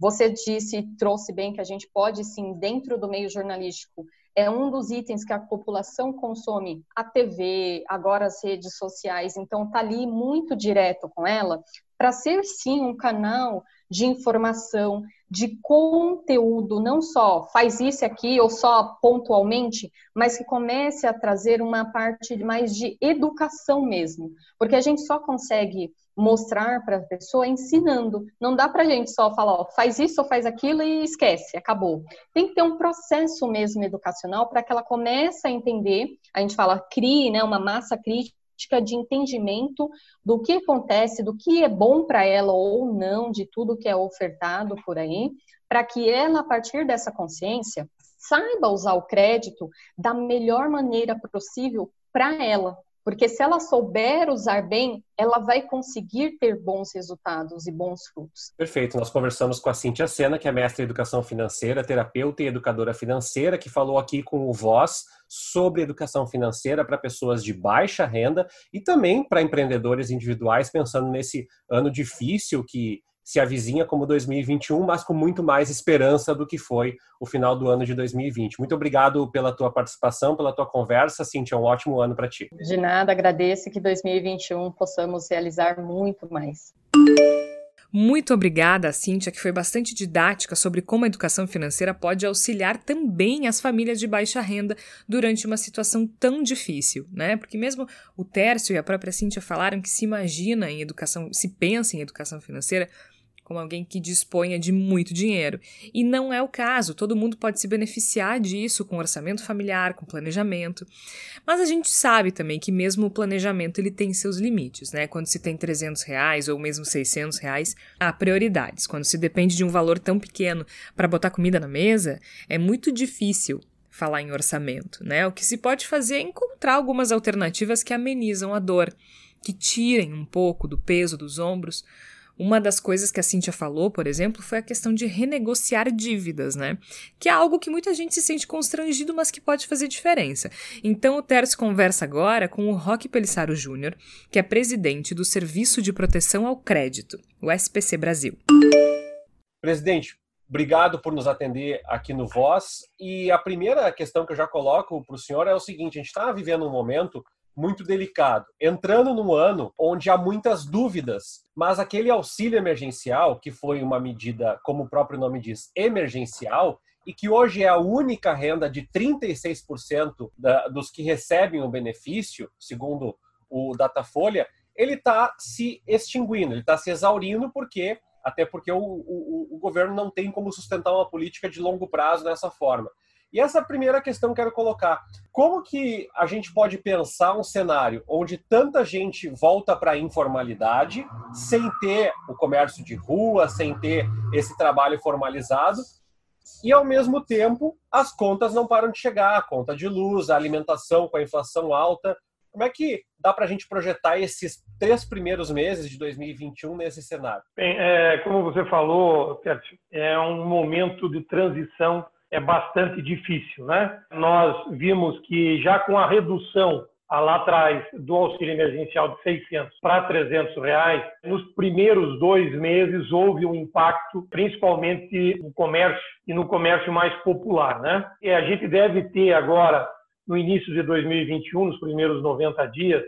Você disse, trouxe bem que a gente pode, sim, dentro do meio jornalístico, é um dos itens que a população consome a TV, agora as redes sociais, então está ali muito direto com ela, para ser, sim, um canal de informação, de conteúdo, não só faz isso aqui ou só pontualmente, mas que comece a trazer uma parte mais de educação mesmo, porque a gente só consegue mostrar para a pessoa ensinando. Não dá para a gente só falar, ó, faz isso ou faz aquilo e esquece, acabou. Tem que ter um processo mesmo educacional para que ela comece a entender. A gente fala crie, né, uma massa crítica de entendimento do que acontece, do que é bom para ela ou não, de tudo que é ofertado por aí, para que ela, a partir dessa consciência, saiba usar o crédito da melhor maneira possível para ela, porque se ela souber usar bem, ela vai conseguir ter bons resultados e bons frutos. Perfeito. Nós conversamos com a Cintia Sena, que é mestre em educação financeira, terapeuta e educadora financeira, que falou aqui com o Voz sobre educação financeira para pessoas de baixa renda e também para empreendedores individuais, pensando nesse ano difícil que se avizinha como 2021, mas com muito mais esperança do que foi o final do ano de 2020. Muito obrigado pela tua participação, pela tua conversa, Cintia, um ótimo ano para ti. De nada, agradeço que 2021 possamos realizar muito mais. Muito obrigada, Cíntia, que foi bastante didática sobre como a educação financeira pode auxiliar também as famílias de baixa renda durante uma situação tão difícil, né? Porque mesmo o Tércio e a própria Cíntia falaram que se imagina em educação, se pensa em educação financeira como alguém que disponha de muito dinheiro. E não é o caso, todo mundo pode se beneficiar disso com orçamento familiar, com planejamento. Mas a gente sabe também que mesmo o planejamento ele tem seus limites, né? Quando se tem 300 reais ou mesmo 600 reais, há prioridades. Quando se depende de um valor tão pequeno para botar comida na mesa, é muito difícil falar em orçamento, né? O que se pode fazer é encontrar algumas alternativas que amenizam a dor, que tirem um pouco do peso dos ombros, uma das coisas que a Cintia falou, por exemplo, foi a questão de renegociar dívidas, né? Que é algo que muita gente se sente constrangido, mas que pode fazer diferença. Então o Tércio conversa agora com o Roque Pelissaro Júnior, que é presidente do Serviço de Proteção ao Crédito, o SPC Brasil. Presidente, obrigado por nos atender aqui no Voz. E a primeira questão que eu já coloco para o senhor é o seguinte: a gente está vivendo um momento muito delicado, entrando num ano onde há muitas dúvidas, mas aquele auxílio emergencial, que foi uma medida, como o próprio nome diz, emergencial, e que hoje é a única renda de 36% da, dos que recebem o benefício, segundo o Datafolha, ele está se extinguindo, ele está se exaurindo, porque até porque o, o, o governo não tem como sustentar uma política de longo prazo dessa forma. E essa é primeira questão que eu quero colocar. Como que a gente pode pensar um cenário onde tanta gente volta para a informalidade, sem ter o comércio de rua, sem ter esse trabalho formalizado, e ao mesmo tempo as contas não param de chegar, a conta de luz, a alimentação com a inflação alta. Como é que dá para a gente projetar esses três primeiros meses de 2021 nesse cenário? Bem, é, como você falou, é um momento de transição é bastante difícil, né? Nós vimos que já com a redução lá atrás do auxílio emergencial de 600 para 300 reais, nos primeiros dois meses houve um impacto, principalmente no comércio e no comércio mais popular, né? E a gente deve ter agora, no início de 2021, nos primeiros 90 dias,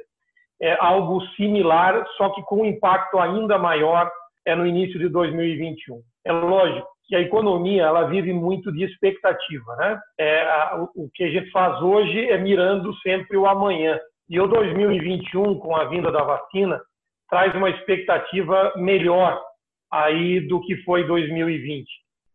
é algo similar, só que com um impacto ainda maior é no início de 2021. É lógico que a economia ela vive muito de expectativa, né? É, a, o que a gente faz hoje é mirando sempre o amanhã. E o 2021, com a vinda da vacina, traz uma expectativa melhor aí do que foi 2020.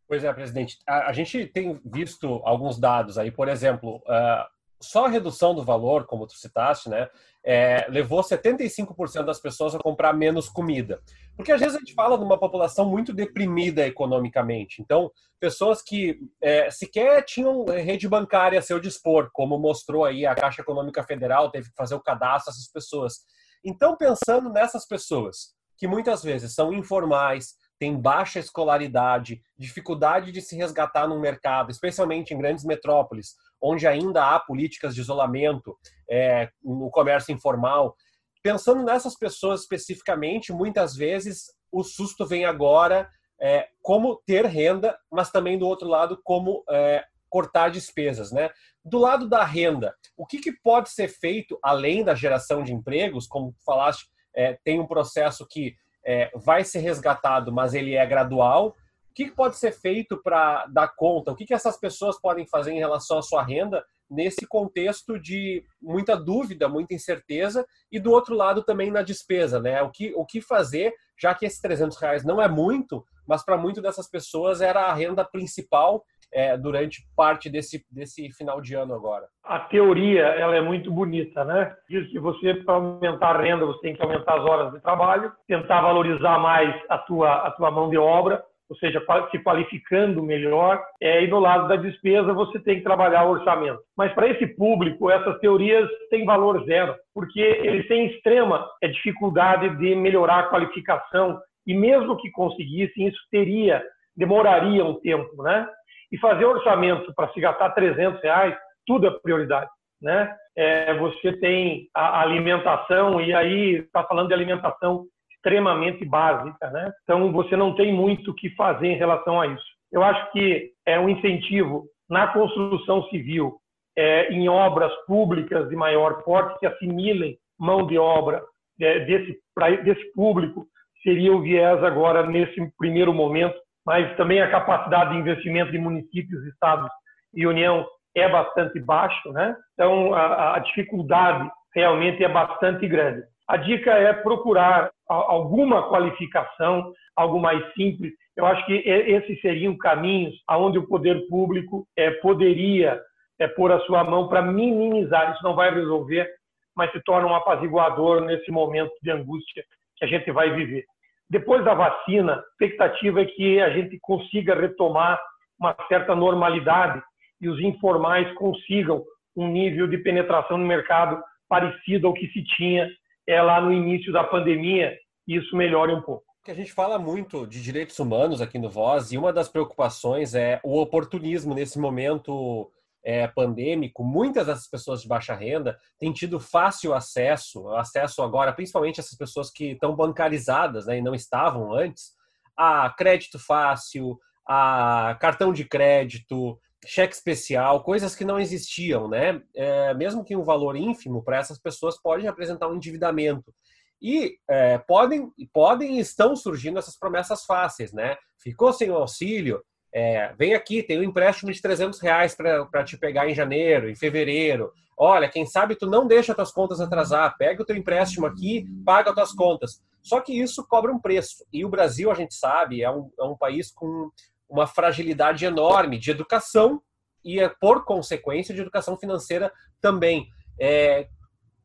Pois é, presidente. A, a gente tem visto alguns dados aí, por exemplo, uh, só a redução do valor, como tu citaste, né, é, levou 75% das pessoas a comprar menos comida. Porque às vezes a gente fala de uma população muito deprimida economicamente. Então, pessoas que é, sequer tinham rede bancária a seu dispor, como mostrou aí a Caixa Econômica Federal, teve que fazer o cadastro dessas pessoas. Então, pensando nessas pessoas, que muitas vezes são informais, têm baixa escolaridade, dificuldade de se resgatar no mercado, especialmente em grandes metrópoles, onde ainda há políticas de isolamento é, no comércio informal. Pensando nessas pessoas especificamente, muitas vezes o susto vem agora é, como ter renda, mas também do outro lado como é, cortar despesas, né? Do lado da renda, o que, que, pode ser feito além da geração de empregos? Como falaste, é, tem um processo que é, vai ser resgatado, mas ele é gradual. O que, pode ser feito para dar conta? O que, essas pessoas podem fazer em relação à sua renda nesse contexto de muita dúvida, muita incerteza e do outro lado também na despesa, né? O que, o que fazer, já que esses 300 reais não é muito, mas para muitas dessas pessoas era a renda principal é, durante parte desse, desse final de ano agora. A teoria ela é muito bonita, né? Diz que você para aumentar a renda você tem que aumentar as horas de trabalho, tentar valorizar mais a tua a tua mão de obra ou seja, se qualificando melhor, é, e no lado da despesa você tem que trabalhar o orçamento. Mas para esse público, essas teorias têm valor zero, porque eles têm extrema é, dificuldade de melhorar a qualificação, e mesmo que conseguissem, isso teria, demoraria um tempo, né? E fazer orçamento para se gastar 300 reais, tudo é prioridade, né? É, você tem a alimentação, e aí está falando de alimentação extremamente básica, né? Então você não tem muito o que fazer em relação a isso. Eu acho que é um incentivo na construção civil, é, em obras públicas de maior porte que assimilem mão de obra é, desse, pra, desse público seria o viés agora nesse primeiro momento, mas também a capacidade de investimento de municípios, estados e União é bastante baixo, né? Então a, a dificuldade realmente é bastante grande. A dica é procurar alguma qualificação, algo mais simples. Eu acho que esses seriam caminhos aonde o poder público é, poderia é, pôr a sua mão para minimizar. Isso não vai resolver, mas se torna um apaziguador nesse momento de angústia que a gente vai viver. Depois da vacina, a expectativa é que a gente consiga retomar uma certa normalidade e os informais consigam um nível de penetração no mercado parecido ao que se tinha é lá no início da pandemia isso melhore um pouco. A gente fala muito de direitos humanos aqui no Voz e uma das preocupações é o oportunismo nesse momento é, pandêmico. Muitas dessas pessoas de baixa renda têm tido fácil acesso, acesso agora, principalmente essas pessoas que estão bancarizadas né, e não estavam antes, a crédito fácil, a cartão de crédito, cheque especial, coisas que não existiam, né? É, mesmo que um valor ínfimo para essas pessoas pode representar um endividamento. E é, podem, podem estão surgindo essas promessas fáceis, né? Ficou sem o auxílio, é, vem aqui, tem um empréstimo de 300 reais para te pegar em janeiro, em fevereiro. Olha, quem sabe tu não deixa tuas contas atrasar, pega o teu empréstimo aqui, paga as tuas contas. Só que isso cobra um preço. E o Brasil, a gente sabe, é um, é um país com uma fragilidade enorme de educação e, é, por consequência, de educação financeira também. É,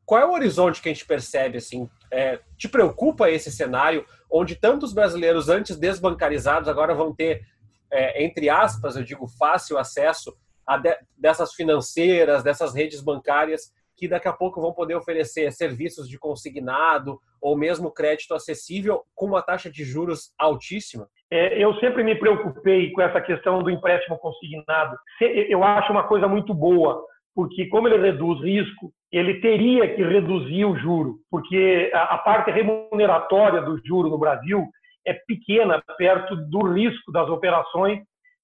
qual é o horizonte que a gente percebe? Assim, é, te preocupa esse cenário onde tantos brasileiros antes desbancarizados agora vão ter, é, entre aspas, eu digo, fácil acesso a de, dessas financeiras, dessas redes bancárias que daqui a pouco vão poder oferecer serviços de consignado ou mesmo crédito acessível com uma taxa de juros altíssima? É, eu sempre me preocupei com essa questão do empréstimo consignado. Eu acho uma coisa muito boa, porque como ele reduz risco, ele teria que reduzir o juro, porque a, a parte remuneratória do juro no Brasil é pequena perto do risco das operações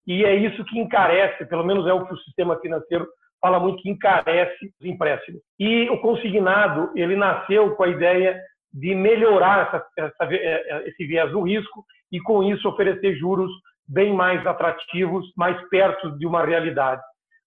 e é isso que encarece, pelo menos é o que o sistema financeiro fala muito que encarece os empréstimos. E o consignado, ele nasceu com a ideia de melhorar essa, essa, é, é, esse viés do risco e, com isso, oferecer juros bem mais atrativos, mais perto de uma realidade.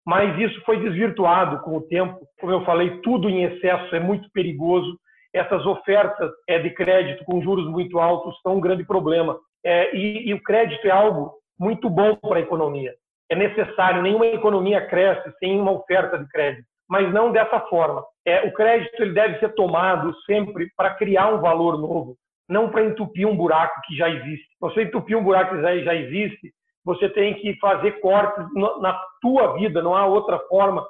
Mas isso foi desvirtuado com o tempo. Como eu falei, tudo em excesso é muito perigoso. Essas ofertas é, de crédito com juros muito altos são um grande problema. É, e, e o crédito é algo muito bom para a economia é necessário, nenhuma economia cresce sem uma oferta de crédito, mas não dessa forma. É, o crédito ele deve ser tomado sempre para criar um valor novo, não para entupir um buraco que já existe. Você entupir um buraco que já, existe, você tem que fazer cortes na tua vida, não há outra forma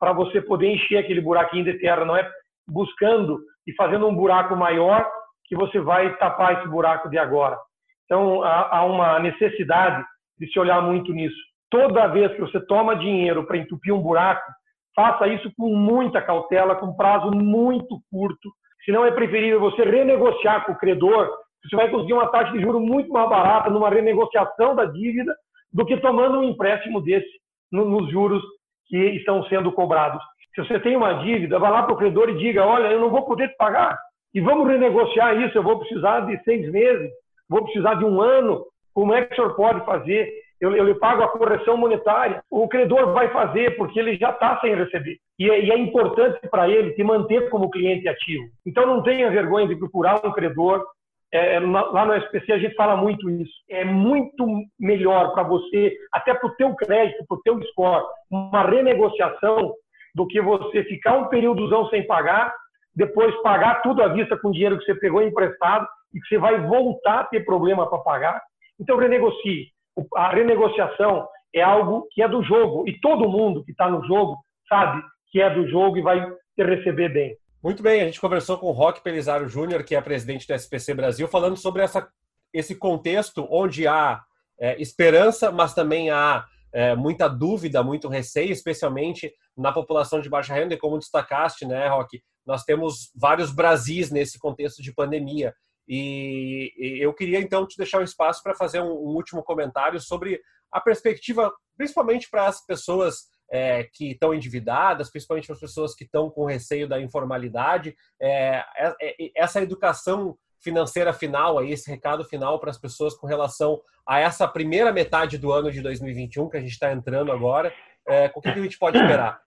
para você poder encher aquele buraquinho de terra, não é buscando e fazendo um buraco maior que você vai tapar esse buraco de agora. Então, há, há uma necessidade de se olhar muito nisso toda vez que você toma dinheiro para entupir um buraco, faça isso com muita cautela, com prazo muito curto. Senão é preferível você renegociar com o credor, você vai conseguir uma taxa de juros muito mais barata numa renegociação da dívida do que tomando um empréstimo desse nos juros que estão sendo cobrados. Se você tem uma dívida, vá lá para o credor e diga: olha, eu não vou poder te pagar. E vamos renegociar isso. Eu vou precisar de seis meses, vou precisar de um ano. Como é que o senhor pode fazer? eu, eu lhe pago a correção monetária. O credor vai fazer porque ele já está sem receber. E é, e é importante para ele te manter como cliente ativo. Então não tenha vergonha de procurar um credor. É, é lá no SPC a gente fala muito isso. É muito melhor para você, até para o teu crédito, para o teu score, uma renegociação do que você ficar um períodozão sem pagar, depois pagar tudo à vista com dinheiro que você pegou emprestado e que você vai voltar a ter problema para pagar. Então renegocie a renegociação é algo que é do jogo e todo mundo que está no jogo sabe que é do jogo e vai te receber bem. Muito bem, a gente conversou com o Roque Pelizaro Júnior, que é presidente do SPC Brasil, falando sobre essa, esse contexto onde há é, esperança, mas também há é, muita dúvida, muito receio, especialmente na população de baixa renda, e como destacaste, né, Roque, nós temos vários Brasis nesse contexto de pandemia. E, eu queria então te deixar um espaço para fazer um, último comentário sobre a perspectiva, principalmente para as pessoas é, que estão endividadas, principalmente para as pessoas que estão com receio da informalidade, é, é, é, essa educação financeira final, aí, esse recado final para as pessoas com relação a essa primeira metade do ano de 2021 que a gente está entrando agora, é, o que a gente pode esperar?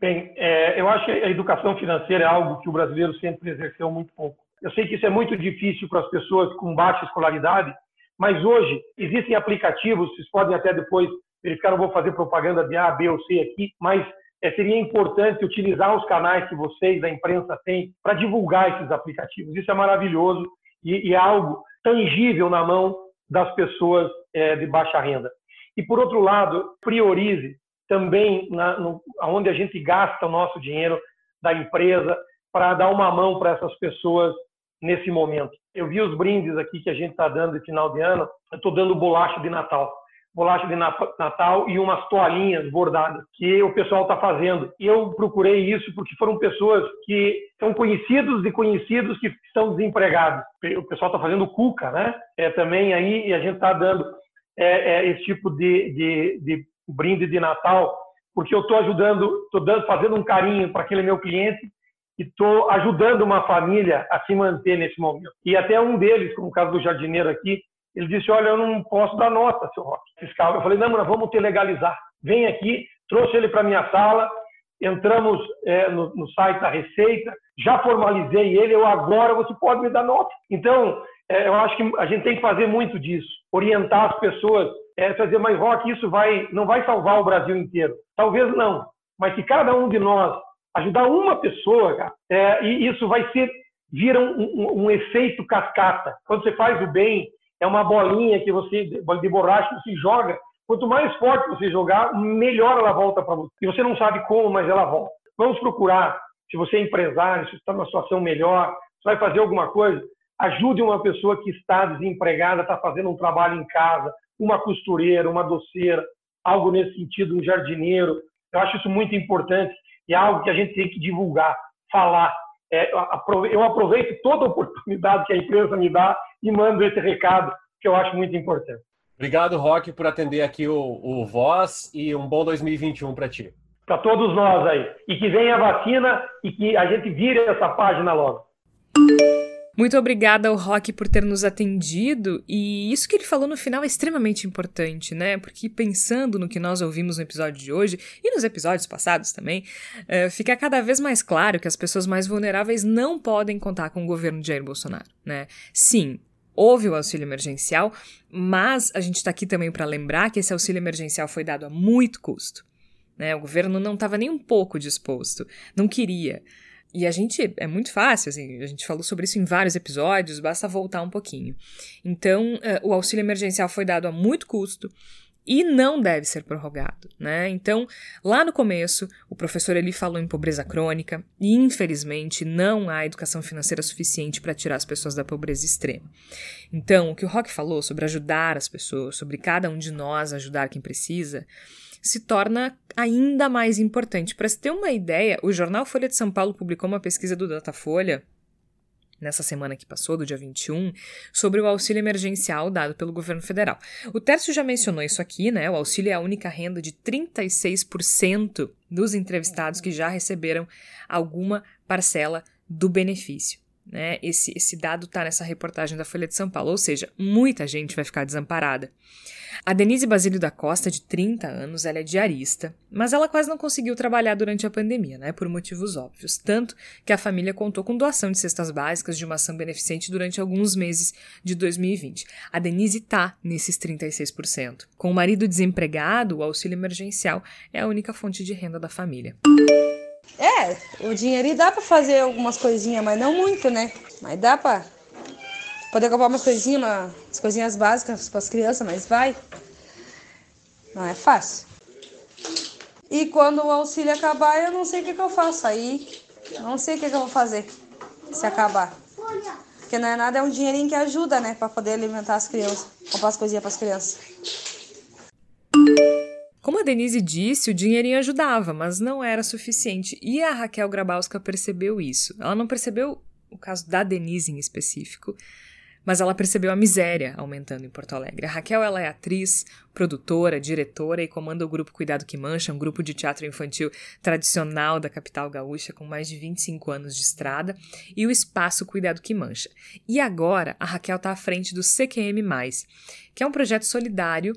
Bem, é, eu acho que a educação financeira é algo que o brasileiro sempre exerceu muito pouco eu sei que isso é muito difícil para as pessoas com baixa escolaridade, mas hoje existem aplicativos, vocês podem até depois verificar, não vou fazer propaganda de A, B ou C aqui, mas é, seria importante utilizar os canais que vocês, da imprensa, têm para divulgar esses aplicativos. Isso é maravilhoso e, e, é algo tangível na mão das pessoas é, de baixa renda. E, por outro lado, priorize também na, no, onde a gente gasta o nosso dinheiro da empresa para dar uma mão para essas pessoas nesse momento. Eu vi os brindes aqui que a gente está dando de final de ano. Eu estou dando bolacha de Natal. Bolacha de Natal e umas toalhinhas bordadas que o pessoal está fazendo. Eu procurei isso porque foram pessoas que são conhecidos e conhecidos que estão desempregados. O pessoal está fazendo cuca, né? É, também aí e a gente está dando é, é, esse tipo de, de, de brinde de Natal, porque eu estou ajudando, estou fazendo um carinho para aquele meu cliente e estou ajudando uma família a se manter nesse momento. E até um deles, como o caso do jardineiro aqui, ele disse: Olha, eu não posso dar nota, seu Roque, fiscal. Eu falei: Não, mas vamos ter legalizar. Vem aqui, trouxe ele para minha sala, entramos é, no, no, site da Receita, já formalizei ele, eu agora você pode me dar nota. Então, é, eu acho que a gente tem que fazer muito disso, orientar as pessoas, é, fazer, mas Roque, isso vai, não vai salvar o Brasil inteiro. Talvez não, mas se cada um de nós ajudar uma pessoa, cara, é, e isso vai ser vira um, um, um, efeito cascata. Quando você faz o bem, é uma bolinha que você de borracha que você joga. Quanto mais forte você jogar, melhor ela volta para você. E você não sabe como, mas ela volta. Vamos procurar. Se você é empresário, se está numa situação melhor, se vai fazer alguma coisa, ajude uma pessoa que está desempregada, está fazendo um trabalho em casa, uma costureira, uma doceira, algo nesse sentido, um jardineiro. Eu acho isso muito importante e é algo que a gente tem que divulgar, falar. É, eu aproveito toda oportunidade que a imprensa me dá e mando esse recado que eu acho muito importante. Obrigado, Roque, por atender aqui o, o Voz e um bom 2021 para ti. Para todos nós aí. E que venha a vacina e que a gente vire essa página logo. Muito obrigada ao Rock por ter nos atendido, e isso que ele falou no final é extremamente importante, né? Porque pensando no que nós ouvimos no episódio de hoje, e nos episódios passados também, uh, fica cada vez mais claro que as pessoas mais vulneráveis não podem contar com o governo de Jair Bolsonaro, né? Sim, houve o auxílio emergencial, mas a gente está aqui também para lembrar que esse auxílio emergencial foi dado a muito custo. Né? O governo não estava nem um pouco disposto, não queria. E a gente, é muito fácil, assim, a gente falou sobre isso em vários episódios, basta voltar um pouquinho. Então, uh, o auxílio emergencial foi dado a muito custo e não deve ser prorrogado, né? Então, lá no começo, o professor ele falou em pobreza crônica e, infelizmente, não há educação financeira suficiente para tirar as pessoas da pobreza extrema. Então, o que o Rock falou sobre ajudar as pessoas, sobre cada um de nós ajudar quem precisa, se torna ainda mais importante. Para se ter uma ideia, o jornal Folha de São Paulo publicou uma pesquisa do Datafolha nessa semana que passou, do dia 21, sobre o auxílio emergencial dado pelo governo federal. O Tércio já mencionou isso aqui, né? O auxílio é a única renda de 36% dos entrevistados que já receberam alguma parcela do benefício. Né? Esse, esse dado está nessa reportagem da Folha de São Paulo, ou seja, muita gente vai ficar desamparada. A Denise Basílio da Costa, de 30 anos, ela é diarista, mas ela quase não conseguiu trabalhar durante a pandemia, né, por motivos óbvios, tanto que a família contou com doação de cestas básicas de uma ação beneficente durante alguns meses de 2020. A Denise está nesses 36%. Com o marido desempregado, o auxílio emergencial é a única fonte de renda da família. É, o dinheiro dá para fazer algumas coisinhas, mas não muito, né? Mas dá para poder comprar umas coisinhas, umas coisinhas básicas para as crianças, mas vai. Não é fácil. E quando o auxílio acabar, eu não sei o que, que eu faço. Aí, não sei o que, que eu vou fazer se acabar. Porque não é nada, é um dinheirinho que ajuda, né? Para poder alimentar as crianças, comprar as coisinhas para as crianças. Como a Denise disse, o dinheirinho ajudava, mas não era suficiente. E a Raquel Grabowska percebeu isso. Ela não percebeu o caso da Denise em específico, mas ela percebeu a miséria aumentando em Porto Alegre. A Raquel ela é atriz, produtora, diretora e comanda o grupo Cuidado que Mancha, um grupo de teatro infantil tradicional da capital gaúcha com mais de 25 anos de estrada, e o espaço Cuidado que Mancha. E agora a Raquel está à frente do CQM+, que é um projeto solidário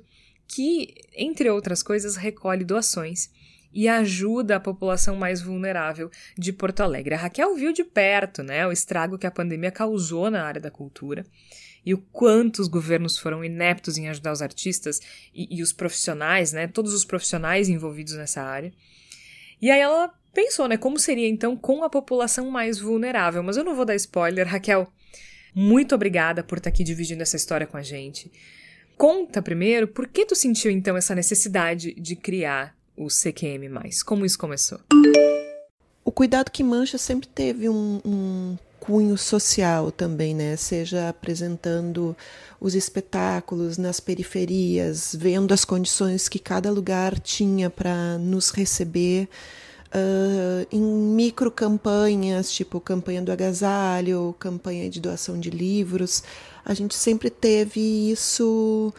que, entre outras coisas, recolhe doações e ajuda a população mais vulnerável de Porto Alegre. A Raquel viu de perto né, o estrago que a pandemia causou na área da cultura e o quanto os governos foram ineptos em ajudar os artistas e, e os profissionais, né, todos os profissionais envolvidos nessa área. E aí ela pensou, né, como seria então com a população mais vulnerável. Mas eu não vou dar spoiler, Raquel. Muito obrigada por estar aqui dividindo essa história com a gente. Conta primeiro por que tu sentiu então essa necessidade de criar o CQM+. Como isso começou? O Cuidado que Mancha sempre teve um, um cunho social também, né? Seja apresentando os espetáculos nas periferias, vendo as condições que cada lugar tinha para nos receber. Uh, em micro campanhas, tipo campanha do agasalho, campanha de doação de livros, a gente sempre teve isso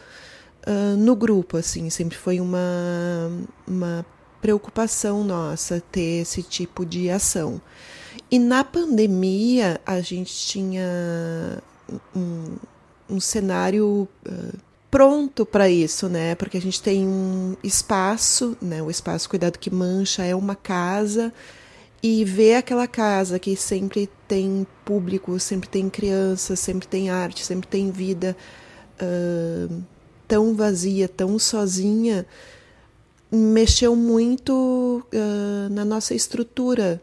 uh, no grupo, assim, sempre foi uma, uma preocupação nossa ter esse tipo de ação. E na pandemia a gente tinha um, um cenário uh, pronto para isso, né? Porque a gente tem um espaço, né? O espaço Cuidado que Mancha é uma casa e ver aquela casa que sempre tem público, sempre tem criança, sempre tem arte, sempre tem vida uh, tão vazia, tão sozinha, mexeu muito uh, na nossa estrutura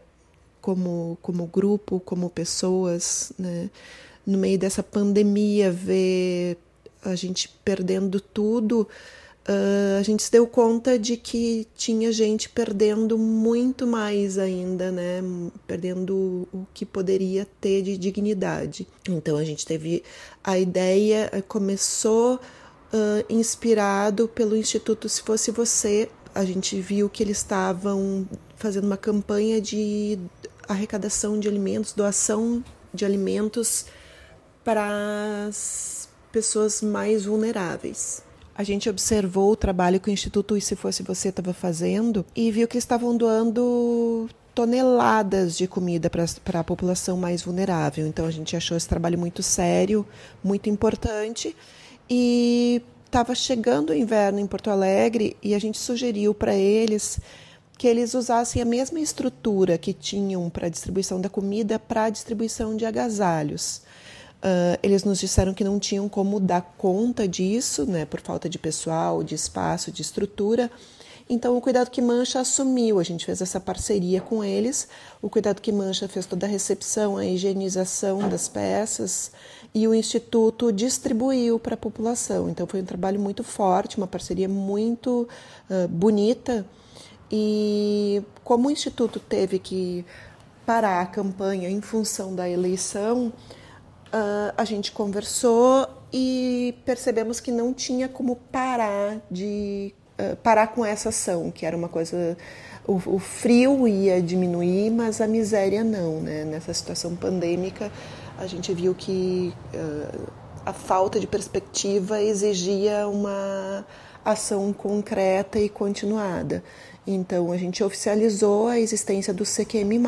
como, como grupo, como pessoas, né? No meio dessa pandemia, ver a gente perdendo tudo, uh, a gente se deu conta de que tinha gente perdendo muito mais ainda, né? Perdendo o que poderia ter de dignidade. Então a gente teve a ideia, começou uh, inspirado pelo Instituto Se Fosse Você. A gente viu que eles estavam fazendo uma campanha de arrecadação de alimentos, doação de alimentos para as pessoas mais vulneráveis. A gente observou o trabalho que o Instituto E Se Fosse Você estava fazendo e viu que estavam doando toneladas de comida para a população mais vulnerável. Então a gente achou esse trabalho muito sério, muito importante e estava chegando o inverno em Porto Alegre e a gente sugeriu para eles que eles usassem a mesma estrutura que tinham para a distribuição da comida para a distribuição de agasalhos. Uh, eles nos disseram que não tinham como dar conta disso, né, por falta de pessoal, de espaço, de estrutura. Então, o Cuidado que Mancha assumiu, a gente fez essa parceria com eles. O Cuidado que Mancha fez toda a recepção, a higienização das peças e o Instituto distribuiu para a população. Então, foi um trabalho muito forte, uma parceria muito uh, bonita. E como o Instituto teve que parar a campanha em função da eleição, uh, a gente conversou e percebemos que não tinha como parar de uh, parar com essa ação, que era uma coisa o, o, frio ia diminuir, mas a miséria não, né? Nessa situação pandêmica, a gente viu que uh, a falta de perspectiva exigia uma ação concreta e continuada. Então a gente oficializou a existência do CQM+.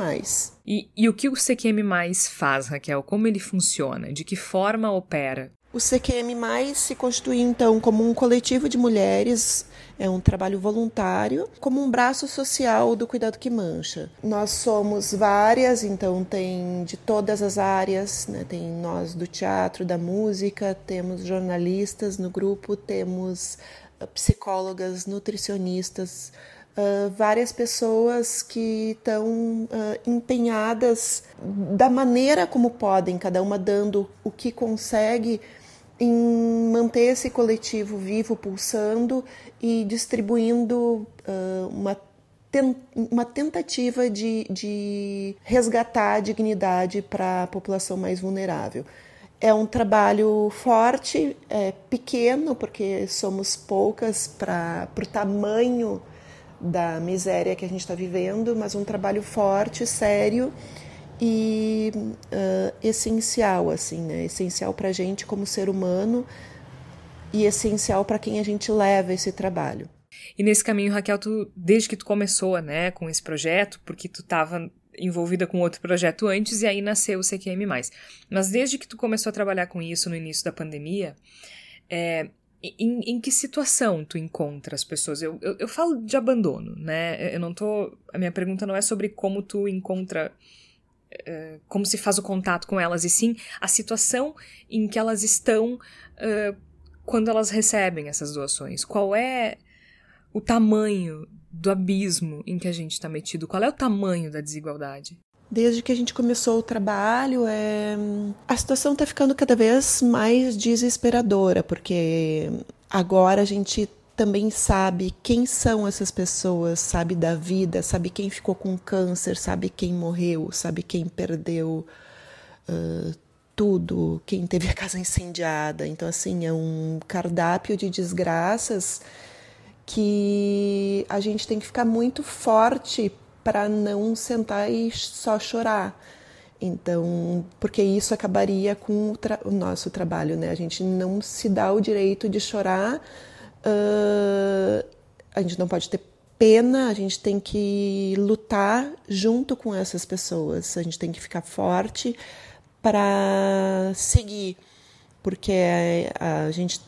E, e o que o CQM+, faz, Raquel? Como ele funciona? De que forma opera? O CQM+, se constitui então como um coletivo de mulheres, é um trabalho voluntário, como um braço social do Cuidado que Mancha. Nós somos várias, então tem de todas as áreas, né? tem nós do teatro, da música, temos jornalistas no grupo, temos ah, psicólogas, nutricionistas, Uh, várias pessoas que estão uh, empenhadas da maneira como podem, cada uma dando o que consegue em manter esse coletivo vivo, pulsando e distribuindo uh, uma, ten uma tentativa de, de resgatar a dignidade para a população mais vulnerável. É um trabalho forte, é pequeno, porque somos poucas para o tamanho da miséria que a gente está vivendo, mas um trabalho forte, sério e uh, essencial, assim, né? Essencial para a gente como ser humano e essencial para quem a gente leva esse trabalho. E nesse caminho, Raquel, tu, desde que tu começou, né, com esse projeto, porque tu estava envolvida com outro projeto antes e aí nasceu o CQM+. Mas desde que tu começou a trabalhar com isso no início da pandemia, é, em, em, que situação tu encontra as pessoas? Eu, eu, eu, falo de abandono, né? Eu não tô. A minha pergunta não é sobre como tu encontra. Uh, como se faz o contato com elas, e sim a situação em que elas estão uh, quando elas recebem essas doações. Qual é o tamanho do abismo em que a gente está metido? Qual é o tamanho da desigualdade? Desde que a gente começou o trabalho, é... a situação está ficando cada vez mais desesperadora, porque agora a gente também sabe quem são essas pessoas, sabe da vida, sabe quem ficou com câncer, sabe quem morreu, sabe quem perdeu uh, tudo, quem teve a casa incendiada. Então, assim, é um cardápio de desgraças que a gente tem que ficar muito forte para não sentar e só chorar. Então, porque isso acabaria com o, o, nosso trabalho, né? A gente não se dá o direito de chorar uh, a gente não pode ter pena, a gente tem que lutar junto com essas pessoas, a gente tem que ficar forte para seguir, porque a, a gente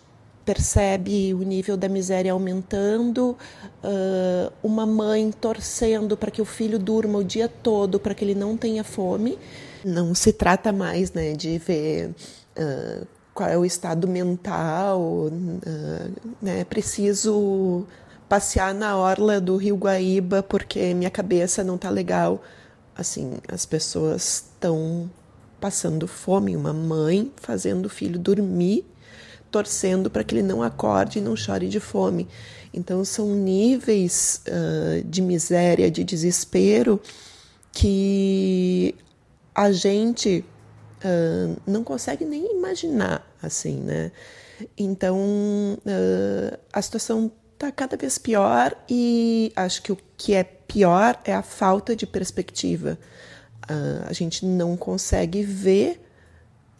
percebe o nível da miséria aumentando, uh, uma mãe torcendo para que o filho durma o dia todo, para que ele não tenha fome. Não se trata mais né, de ver uh, qual é o estado mental, uh, né, preciso passear na orla do Rio Guaíba porque minha cabeça não está legal. Assim, as pessoas estão passando fome, uma mãe fazendo o filho dormir torcendo para que ele não acorde e não chore de fome. Então, são níveis uh, de miséria, de desespero, que a gente uh, não consegue nem imaginar, assim, né? Então, uh, a situação está cada vez pior e acho que o que é pior é a falta de perspectiva. a gente não consegue ver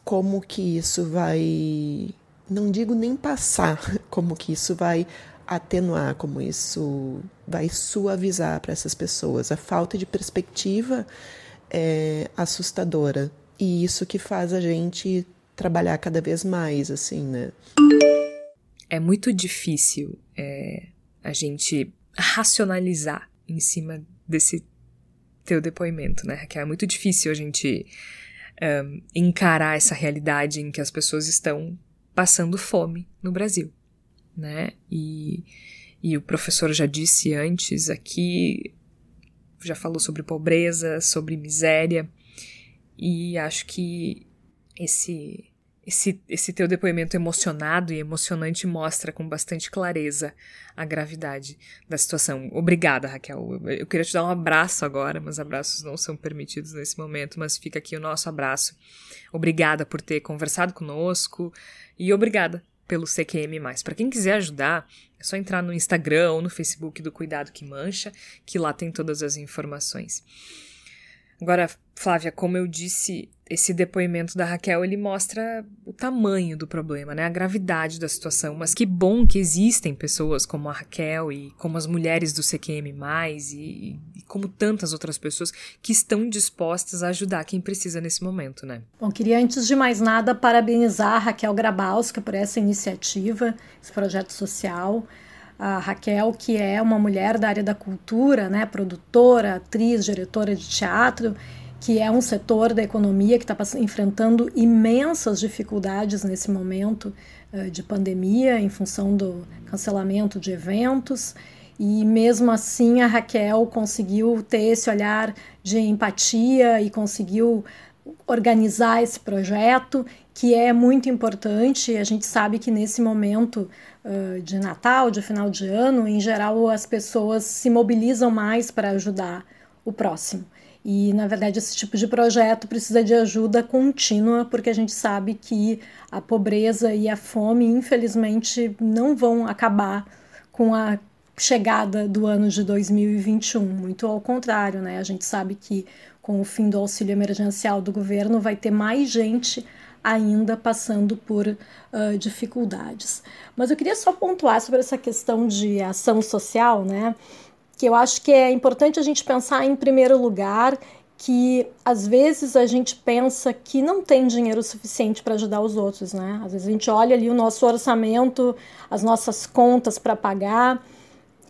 como que isso vai não digo nem passar, como que isso vai atenuar, como isso vai suavizar para essas pessoas. A falta de perspectiva é assustadora e isso que faz a gente trabalhar cada vez mais, assim, né? É muito difícil é, a gente racionalizar em cima desse teu depoimento, né, Raquel? É muito difícil a gente um, encarar essa realidade em que as pessoas estão passando fome no Brasil, né? E, e o professor já disse antes aqui, já falou sobre pobreza, sobre miséria, e acho que esse esse, esse teu depoimento emocionado e emocionante mostra com bastante clareza a gravidade da situação. Obrigada, Raquel. Eu, queria te dar um abraço agora, mas abraços não são permitidos nesse momento, mas fica aqui o nosso abraço. Obrigada por ter conversado conosco, e obrigada pelo CQM+. Para quem quiser ajudar, é só entrar no Instagram ou no Facebook do Cuidado que Mancha, que lá tem todas as informações. Agora, Flávia, como eu disse, esse depoimento da Raquel ele mostra o tamanho do problema, né? A gravidade da situação. Mas que bom que existem pessoas como a Raquel e como as mulheres do CQM+, e, e como tantas outras pessoas que estão dispostas a ajudar quem precisa nesse momento, né? Bom, queria antes de mais nada parabenizar a Raquel Grabowska por essa iniciativa, esse projeto social a Raquel, que é uma mulher da área da cultura, né, produtora, atriz, diretora de teatro, que é um setor da economia que está enfrentando imensas dificuldades nesse momento uh, de pandemia, em função do cancelamento de eventos. E mesmo assim, a Raquel conseguiu ter esse olhar de empatia e conseguiu organizar esse projeto, que é muito importante. A gente sabe que nesse momento de Natal, de final de ano, em geral as pessoas se mobilizam mais para ajudar o próximo. E, na verdade, esse tipo de projeto precisa de ajuda contínua, porque a gente sabe que a pobreza e a fome, infelizmente, não vão acabar com a chegada do ano de 2021. Muito ao contrário, né? A gente sabe que com o fim do auxílio emergencial do governo vai ter mais gente ainda passando por uh, dificuldades. Mas eu queria só pontuar sobre essa questão de ação social, né? Que eu acho que é importante a gente pensar em primeiro lugar que às vezes a gente pensa que não tem dinheiro suficiente para ajudar os outros, né? Às vezes a gente olha ali o nosso orçamento, as nossas contas para pagar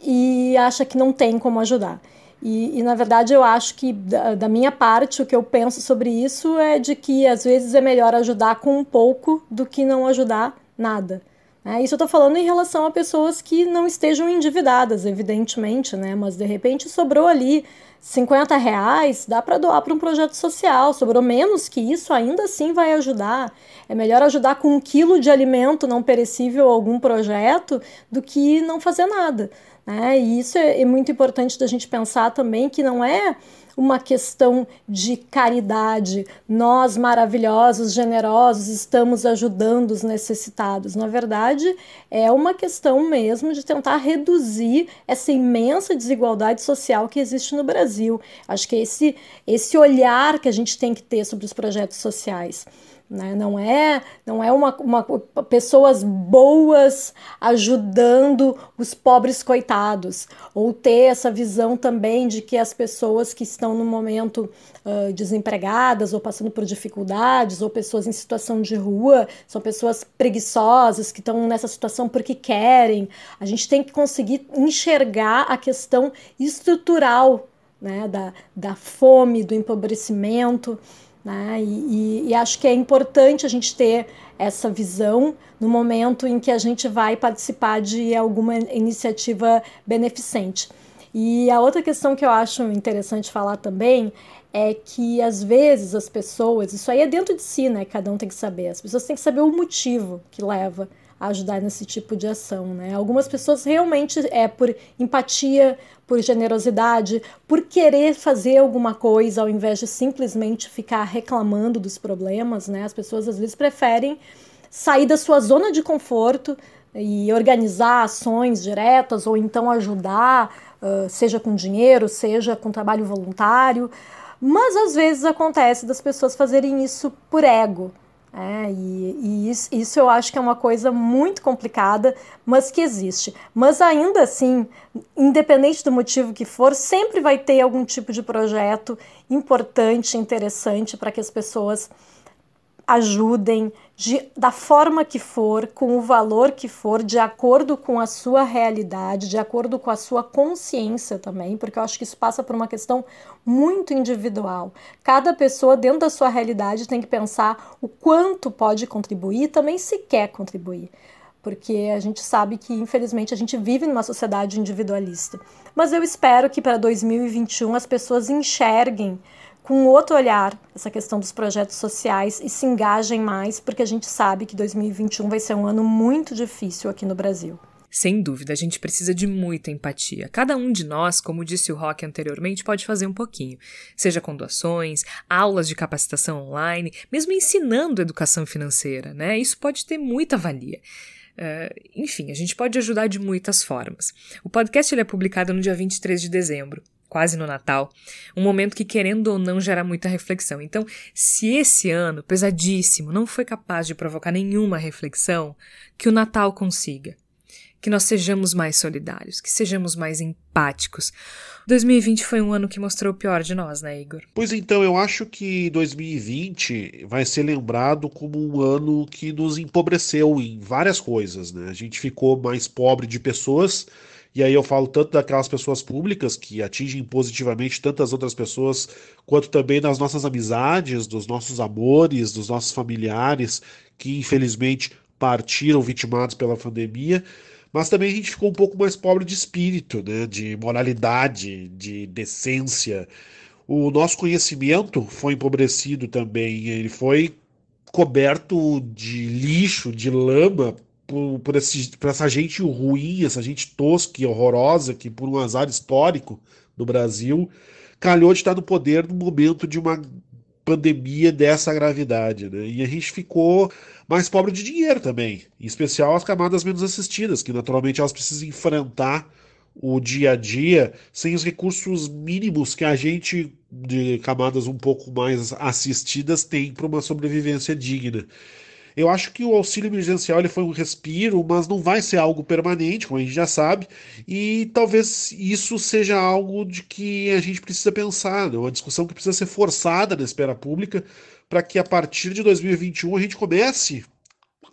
e acha que não tem como ajudar. E, e, na verdade eu acho que da, da, minha parte o que eu penso sobre isso é de que às vezes é melhor ajudar com um pouco do que não ajudar nada. Né? Isso eu estou falando em relação a pessoas que não estejam endividadas, evidentemente, né? mas de repente sobrou ali 50 reais, dá para doar para um projeto social, sobrou menos que isso, ainda assim vai ajudar. É melhor ajudar com um quilo de alimento não perecível a algum projeto do que não fazer nada. Né? E isso é, é muito importante da gente pensar também que não é uma questão de caridade. Nós, maravilhosos, generosos, estamos ajudando os necessitados. Na verdade, é uma questão mesmo de tentar reduzir essa imensa desigualdade social que existe no Brasil. Acho que é esse, esse olhar que a gente tem que ter sobre os projetos sociais. Né? Não é, não é uma, uma, pessoas boas ajudando os pobres coitados, ou ter essa visão também de que as pessoas que estão no momento uh, desempregadas ou passando por dificuldades, ou pessoas em situação de rua, são pessoas preguiçosas que estão nessa situação porque querem. A gente tem que conseguir enxergar a questão estrutural né, da, da fome, do empobrecimento. Né? E, e, e, acho que é importante a gente ter essa visão no momento em que a gente vai participar de alguma iniciativa beneficente. E a outra questão que eu acho interessante falar também é que às vezes as pessoas, isso aí é dentro de si, né? Cada um tem que saber. As pessoas têm que saber o motivo que leva ajudar nesse tipo de ação, né? Algumas pessoas realmente é por empatia, por generosidade, por querer fazer alguma coisa ao invés de simplesmente ficar reclamando dos problemas, né? As pessoas às vezes preferem sair da sua zona de conforto e organizar ações diretas ou então ajudar, seja com dinheiro, seja com trabalho voluntário. Mas às vezes acontece das pessoas fazerem isso por ego, é, e, e isso, isso, eu acho que é uma coisa muito complicada, mas que existe. Mas ainda assim, independente do motivo que for, sempre vai ter algum tipo de projeto importante, interessante para que as pessoas ajudem de, da forma que for, com o valor que for, de acordo com a sua realidade, de acordo com a sua consciência também, porque eu acho que isso passa por uma questão muito individual. Cada pessoa, dentro da sua realidade, tem que pensar o quanto pode contribuir e também se quer contribuir. Porque a gente sabe que, infelizmente, a gente vive numa sociedade individualista. Mas eu espero que para 2021 as pessoas enxerguem com outro olhar essa questão dos projetos sociais e se engajem mais, porque a gente sabe que 2021 vai ser um ano muito difícil aqui no Brasil. Sem dúvida, a gente precisa de muita empatia. Cada um de nós, como disse o Rock anteriormente, pode fazer um pouquinho. Seja com doações, aulas de capacitação online, mesmo ensinando educação financeira, né? Isso pode ter muita valia. Uh, enfim, a gente pode ajudar de muitas formas. O podcast ele é publicado no dia 23 de dezembro quase no Natal, um momento que, querendo ou não, gera muita reflexão. Então, se esse ano, pesadíssimo, não foi capaz de provocar nenhuma reflexão, que o Natal consiga. Que nós sejamos mais solidários, que sejamos mais empáticos. 2020 foi um ano que mostrou o pior de nós, né, Igor? Pois então, eu acho que 2020 vai ser lembrado como um ano que nos empobreceu em várias coisas, né? A gente ficou mais pobre de pessoas e aí eu falo tanto daquelas pessoas públicas que atingem positivamente tantas outras pessoas, quanto também das nossas amizades, dos nossos amores, dos nossos familiares que infelizmente partiram vitimados pela pandemia. Mas também a gente ficou um pouco mais pobre de espírito, né? de moralidade, de decência. O nosso conhecimento foi empobrecido também, ele foi coberto de lixo, de lama por, por, esse, por essa gente ruim, essa gente tosca e horrorosa que, por um azar histórico do Brasil, calhou de estar no poder no momento de uma pandemia dessa gravidade. Né? E a gente ficou mais pobre de dinheiro também, em especial as camadas menos assistidas, que naturalmente elas precisam enfrentar o dia a dia sem os recursos mínimos que a gente de camadas um pouco mais assistidas tem para uma sobrevivência digna. Eu acho que o auxílio emergencial ele foi um respiro, mas não vai ser algo permanente, como a gente já sabe, e talvez isso seja algo de que a gente precisa pensar, né? uma discussão que precisa ser forçada na esfera pública, para que a partir de 2021 a gente comece,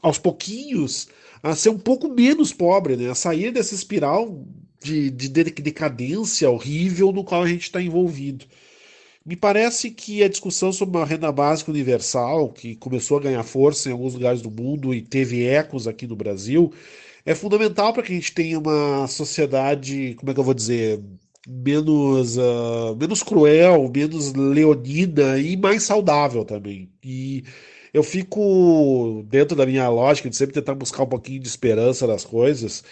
aos pouquinhos, a ser um pouco menos pobre, né? a sair dessa espiral de, de decadência horrível no qual a gente está envolvido. Me parece que a discussão sobre uma renda básica universal, que começou a ganhar força em alguns lugares do mundo e teve ecos aqui no Brasil, é fundamental para que a gente tenha uma sociedade, como é que eu vou dizer, menos, uh, menos cruel, menos leonina e mais saudável também. E eu fico dentro da minha lógica de sempre tentar buscar um pouquinho de esperança nas coisas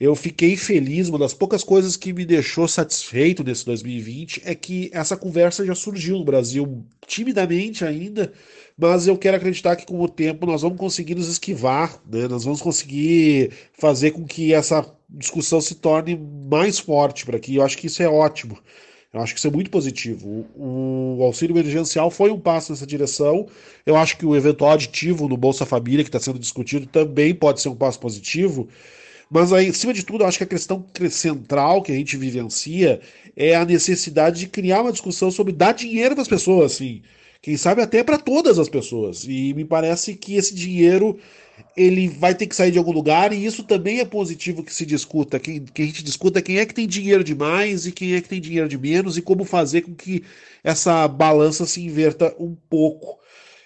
eu fiquei feliz. Uma das poucas coisas que me deixou satisfeito nesse 2020 é que essa conversa já surgiu no Brasil, timidamente ainda, mas eu quero acreditar que com o tempo nós vamos conseguir nos esquivar, né? nós vamos conseguir fazer com que essa discussão se torne mais forte para aqui. Eu acho que isso é ótimo. Eu acho que isso é muito positivo. O, o auxílio emergencial foi um passo nessa direção. Eu acho que o eventual aditivo no Bolsa Família, que está sendo discutido, também pode ser um passo positivo. Mas aí, acima de tudo, acho que a questão central que a gente vivencia é a necessidade de criar uma discussão sobre dar dinheiro para as pessoas, assim. Quem sabe até para todas as pessoas. E me parece que esse dinheiro ele vai ter que sair de algum lugar, e isso também é positivo que se discuta, que, que a gente discuta quem é que tem dinheiro demais e quem é que tem dinheiro de menos, e como fazer com que essa balança se inverta um pouco.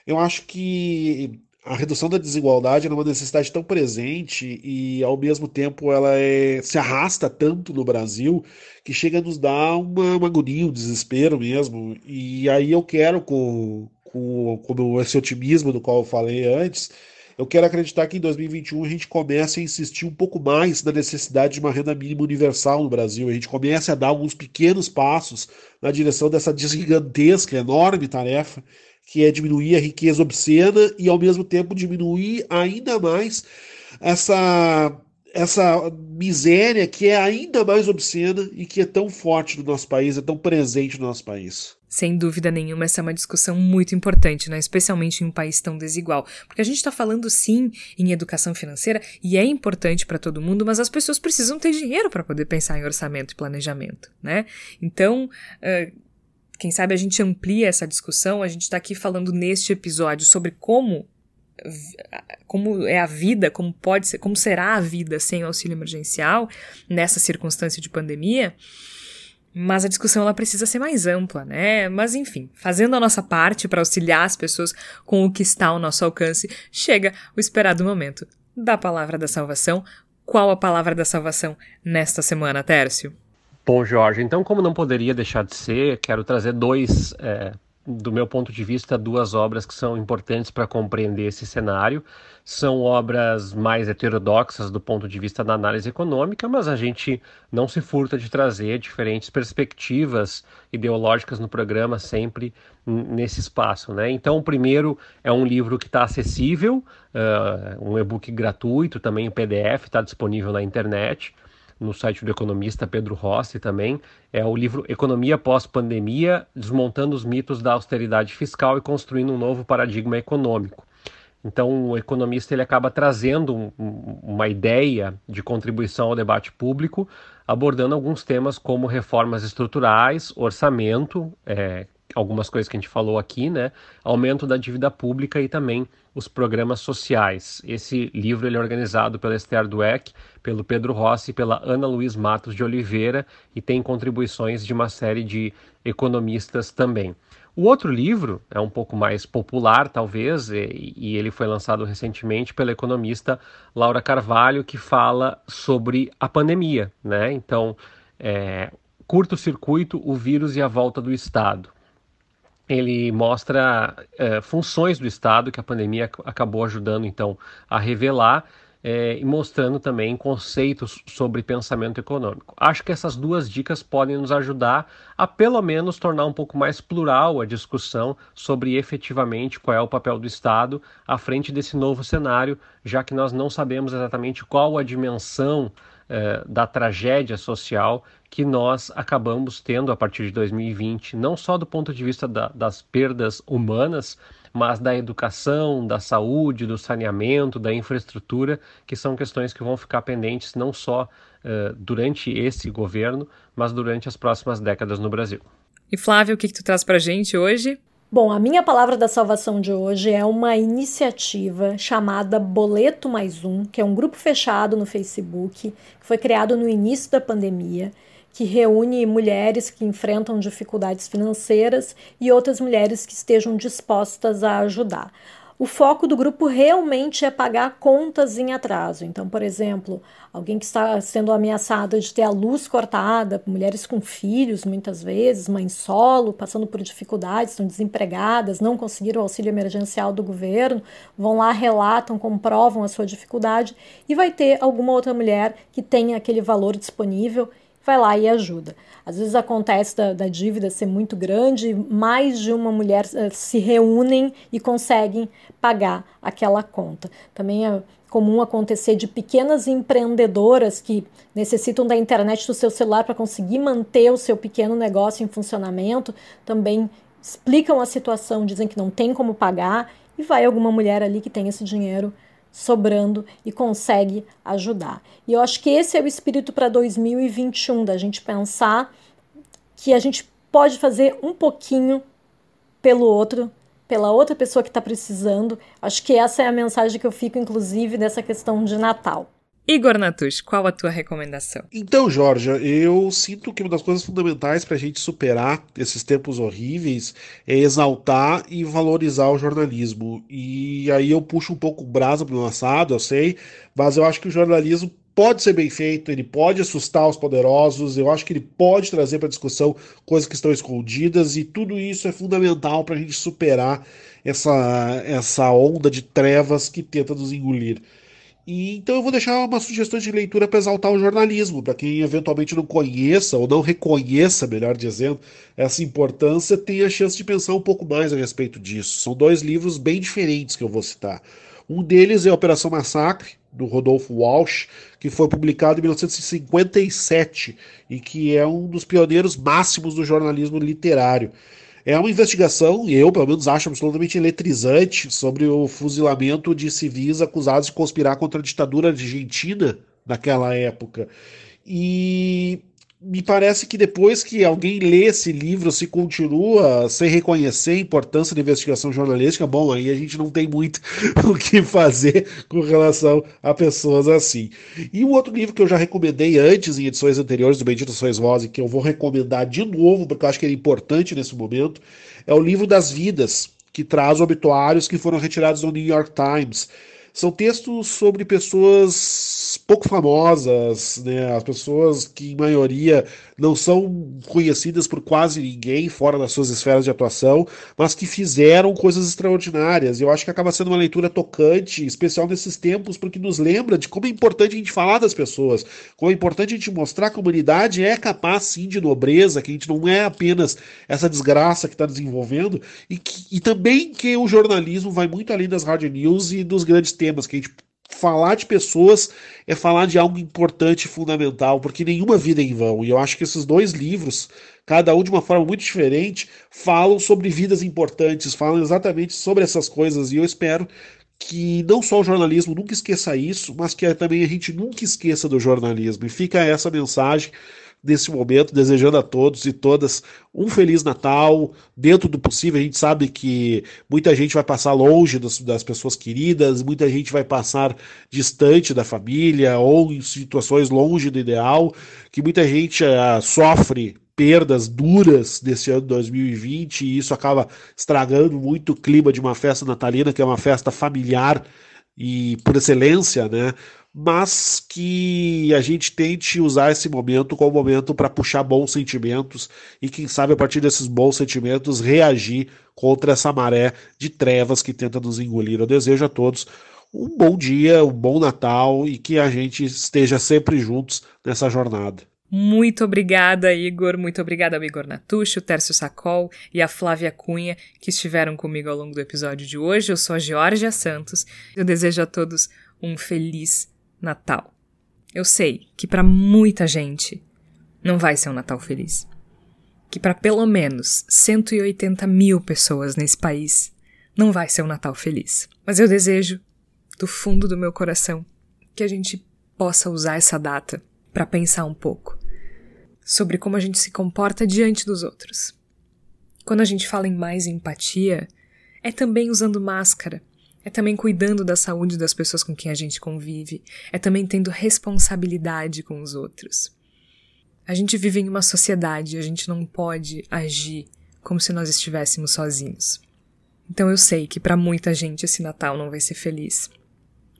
Eu acho que a redução da desigualdade é uma necessidade tão presente e, ao mesmo tempo, ela é, se arrasta tanto no Brasil que chega a nos dar uma, uma agonia, um desespero mesmo. E aí eu quero, com, com, com esse otimismo do qual eu falei antes, eu quero acreditar que em 2021 a gente comece a insistir um pouco mais na necessidade de uma renda mínima universal no Brasil. A gente comece a dar alguns pequenos passos na direção dessa gigantesca, enorme tarefa que é diminuir a riqueza obscena e ao mesmo tempo diminuir ainda mais essa essa miséria que é ainda mais obscena e que é tão forte no nosso país, é tão presente no nosso país. Sem dúvida nenhuma, essa é uma discussão muito importante, né? especialmente em um país tão desigual. Porque a gente está falando sim em educação financeira e é importante para todo mundo, mas as pessoas precisam ter dinheiro para poder pensar em orçamento e planejamento. Né? Então, uh, quem sabe a gente amplia essa discussão. A gente está aqui falando neste episódio sobre como como é a vida, como pode ser, como será a vida sem auxílio emergencial nessa circunstância de pandemia. Mas a discussão ela precisa ser mais ampla, né? Mas enfim, fazendo a nossa parte para auxiliar as pessoas com o que está ao nosso alcance, chega o esperado momento da palavra da salvação. Qual a palavra da salvação nesta semana, Tércio? Bom, Jorge, então, como não poderia deixar de ser, quero trazer dois, é, do meu ponto de vista, duas obras que são importantes para compreender esse cenário são obras mais heterodoxas do ponto de vista da análise econômica, mas a gente não se furta de trazer diferentes perspectivas ideológicas no programa sempre nesse espaço. Né? Então, o primeiro é um livro que está acessível, uh, um e-book gratuito, também em PDF, está disponível na internet no site do economista Pedro Rossi também, é o livro Economia Pós-Pandemia, Desmontando os Mitos da Austeridade Fiscal e Construindo um Novo Paradigma Econômico. Então, o economista ele acaba trazendo um, uma ideia de contribuição ao debate público, abordando alguns temas como reformas estruturais, orçamento, é, algumas coisas que a gente falou aqui, né? Aumento da dívida pública e também os programas sociais. Esse livro ele é organizado pela Esther Dweck, pelo Pedro Rossi e pela Ana Luiz Matos de Oliveira e tem contribuições de uma série de economistas também. O outro livro é um pouco mais popular, talvez, e, e, ele foi lançado recentemente pela economista Laura Carvalho, que fala sobre a pandemia, né? Então, é, curto-circuito, o vírus e a volta do Estado. Ele mostra é, funções do Estado que a pandemia acabou ajudando, então, a revelar é, e mostrando também conceitos sobre pensamento econômico. Acho que essas duas dicas podem nos ajudar a, pelo menos, tornar um pouco mais plural a discussão sobre efetivamente qual é o papel do Estado à frente desse novo cenário, já que nós não sabemos exatamente qual a dimensão é, da tragédia social que nós acabamos tendo a partir de 2020, não só do ponto de vista da, das perdas humanas, mas da educação, da saúde, do saneamento, da infraestrutura, que são questões que vão ficar pendentes não só uh, durante esse governo, mas durante as próximas décadas no Brasil. E Flávio, o que, que tu traz para a gente hoje? Bom, a minha palavra da salvação de hoje é uma iniciativa chamada Boleto Mais Um, que é um grupo fechado no Facebook, que foi criado no início da pandemia que reúne mulheres que enfrentam dificuldades financeiras e outras mulheres que estejam dispostas a ajudar. O foco do grupo realmente é pagar contas em atraso. Então, por exemplo, alguém que está sendo ameaçada de ter a luz cortada, mulheres com filhos, muitas vezes, mãe solo, passando por dificuldades, estão desempregadas, não conseguiram o auxílio emergencial do governo, vão lá, relatam, comprovam a sua dificuldade e vai ter alguma outra mulher que tenha aquele valor disponível vai lá e ajuda. Às vezes acontece da, da dívida ser muito grande, mais de uma mulher uh, se reúnem e conseguem pagar aquela conta. Também uh, comum acontecer de pequenas empreendedoras que necessitam da internet do seu celular para conseguir manter o seu pequeno negócio em funcionamento, também explicam a situação, dizem que não tem como pagar e vai alguma mulher ali que tem esse dinheiro sobrando e consegue ajudar. E eu acho que esse é o espírito para 2021, da gente pensar que a gente pode fazer um pouquinho pelo outro, pela outra pessoa que está precisando. Acho que essa é a mensagem que eu fico, inclusive, dessa questão de Natal. Igor Natush, qual a tua recomendação? Então, Jorge, eu sinto que uma das coisas fundamentais para a gente superar esses tempos horríveis é exaltar e valorizar o jornalismo. E aí eu puxo um pouco o brasa para o assado, eu sei, mas eu acho que o jornalismo pode ser bem feito, ele pode assustar os poderosos, eu acho que ele pode trazer para discussão coisas que estão escondidas, e tudo isso é fundamental para a gente superar essa, essa onda de trevas que tenta nos engolir. E, então eu vou deixar uma sugestão de leitura para exaltar o jornalismo, para quem eventualmente não conheça ou não reconheça, melhor dizendo, essa importância, tenha a chance de pensar um pouco mais a respeito disso. São dois livros bem diferentes que eu vou citar. Um deles é Operação Massacre, do Rodolfo Walsh, que foi publicado em 1957 e que é um dos pioneiros máximos do jornalismo literário. É uma investigação, e eu pelo menos acho absolutamente eletrizante, sobre o fuzilamento de civis acusados de conspirar contra a ditadura argentina naquela época. E me parece que depois que alguém lê esse livro, se continua sem reconhecer a importância da investigação jornalística, bom, aí a gente não tem muito o que fazer com relação a pessoas assim. E um outro livro que eu já recomendei antes, em edições anteriores do Bendito Sois Voz, e que eu vou recomendar de novo, porque eu acho que ele é importante nesse momento, é o livro das vidas, que traz obituários que foram retirados do New York Times. São textos sobre pessoas pouco famosas, né? As pessoas que, em maioria, não são conhecidas por quase ninguém fora das suas esferas de atuação, mas que fizeram coisas extraordinárias. Eu acho que acaba sendo uma leitura tocante, especial nesses tempos, porque nos lembra de como é importante a gente falar das pessoas, como é importante a gente mostrar que a humanidade é capaz, sim, de nobreza, que a gente não é apenas essa desgraça que está desenvolvendo, e, que, e também que o jornalismo vai muito além das hard news e dos grandes temas, que a gente falar de pessoas é falar de algo importante e fundamental, porque nenhuma vida é em vão. E eu acho que esses dois livros, cada um de uma forma muito diferente, falam sobre vidas importantes, falam exatamente sobre essas coisas. E eu espero que não só o jornalismo nunca esqueça isso, mas que também a gente nunca esqueça do jornalismo. E fica essa mensagem nesse momento, desejando a todos e todas um Feliz Natal, dentro do possível. A gente sabe que muita gente vai passar longe das, das pessoas queridas, muita gente vai passar distante da família ou em situações longe do ideal, que muita gente uh, sofre perdas duras desse ano 2020 e isso acaba estragando muito o clima de uma festa natalina, que é uma festa familiar e por excelência, né? mas que a gente tente usar esse momento como momento para puxar bons sentimentos e, quem sabe, a partir desses bons sentimentos, reagir contra essa maré de trevas que tenta nos engolir. Eu desejo a todos um bom dia, um bom Natal e que a gente esteja sempre juntos nessa jornada. Muito obrigada, Igor. Muito obrigada ao Igor Natucci, o Tércio Sacol e a Flávia Cunha, que estiveram comigo ao longo do episódio de hoje. Eu sou a Georgia Santos. Eu desejo a todos um feliz Natal. Eu sei que para muita gente não vai ser um Natal feliz. Que para pelo menos 180 mil pessoas nesse país não vai ser um Natal feliz. Mas eu desejo, do fundo do meu coração, que a gente possa usar essa data para pensar um pouco sobre como a gente se comporta diante dos outros. Quando a gente fala em mais empatia, é também usando máscara é também cuidando da saúde das pessoas com quem a gente convive. É também tendo responsabilidade com os outros. A gente vive em uma sociedade, a gente não pode agir como se nós estivéssemos sozinhos. Então eu sei que para muita gente esse Natal não vai ser feliz,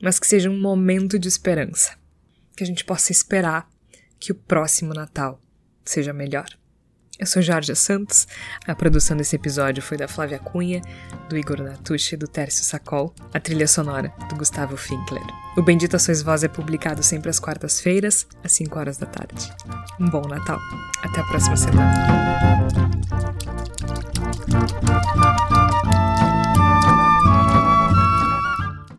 mas que seja um momento de esperança, que a gente possa esperar que o próximo Natal seja melhor. Eu sou Jorge Santos. A produção desse episódio foi da Flávia Cunha, do Igor Natucci e do Tércio Sacol. A trilha sonora do Gustavo Finkler. O Bendita Sois Voz é publicado sempre às quartas-feiras, às 5 horas da tarde. Um bom Natal. Até a próxima semana.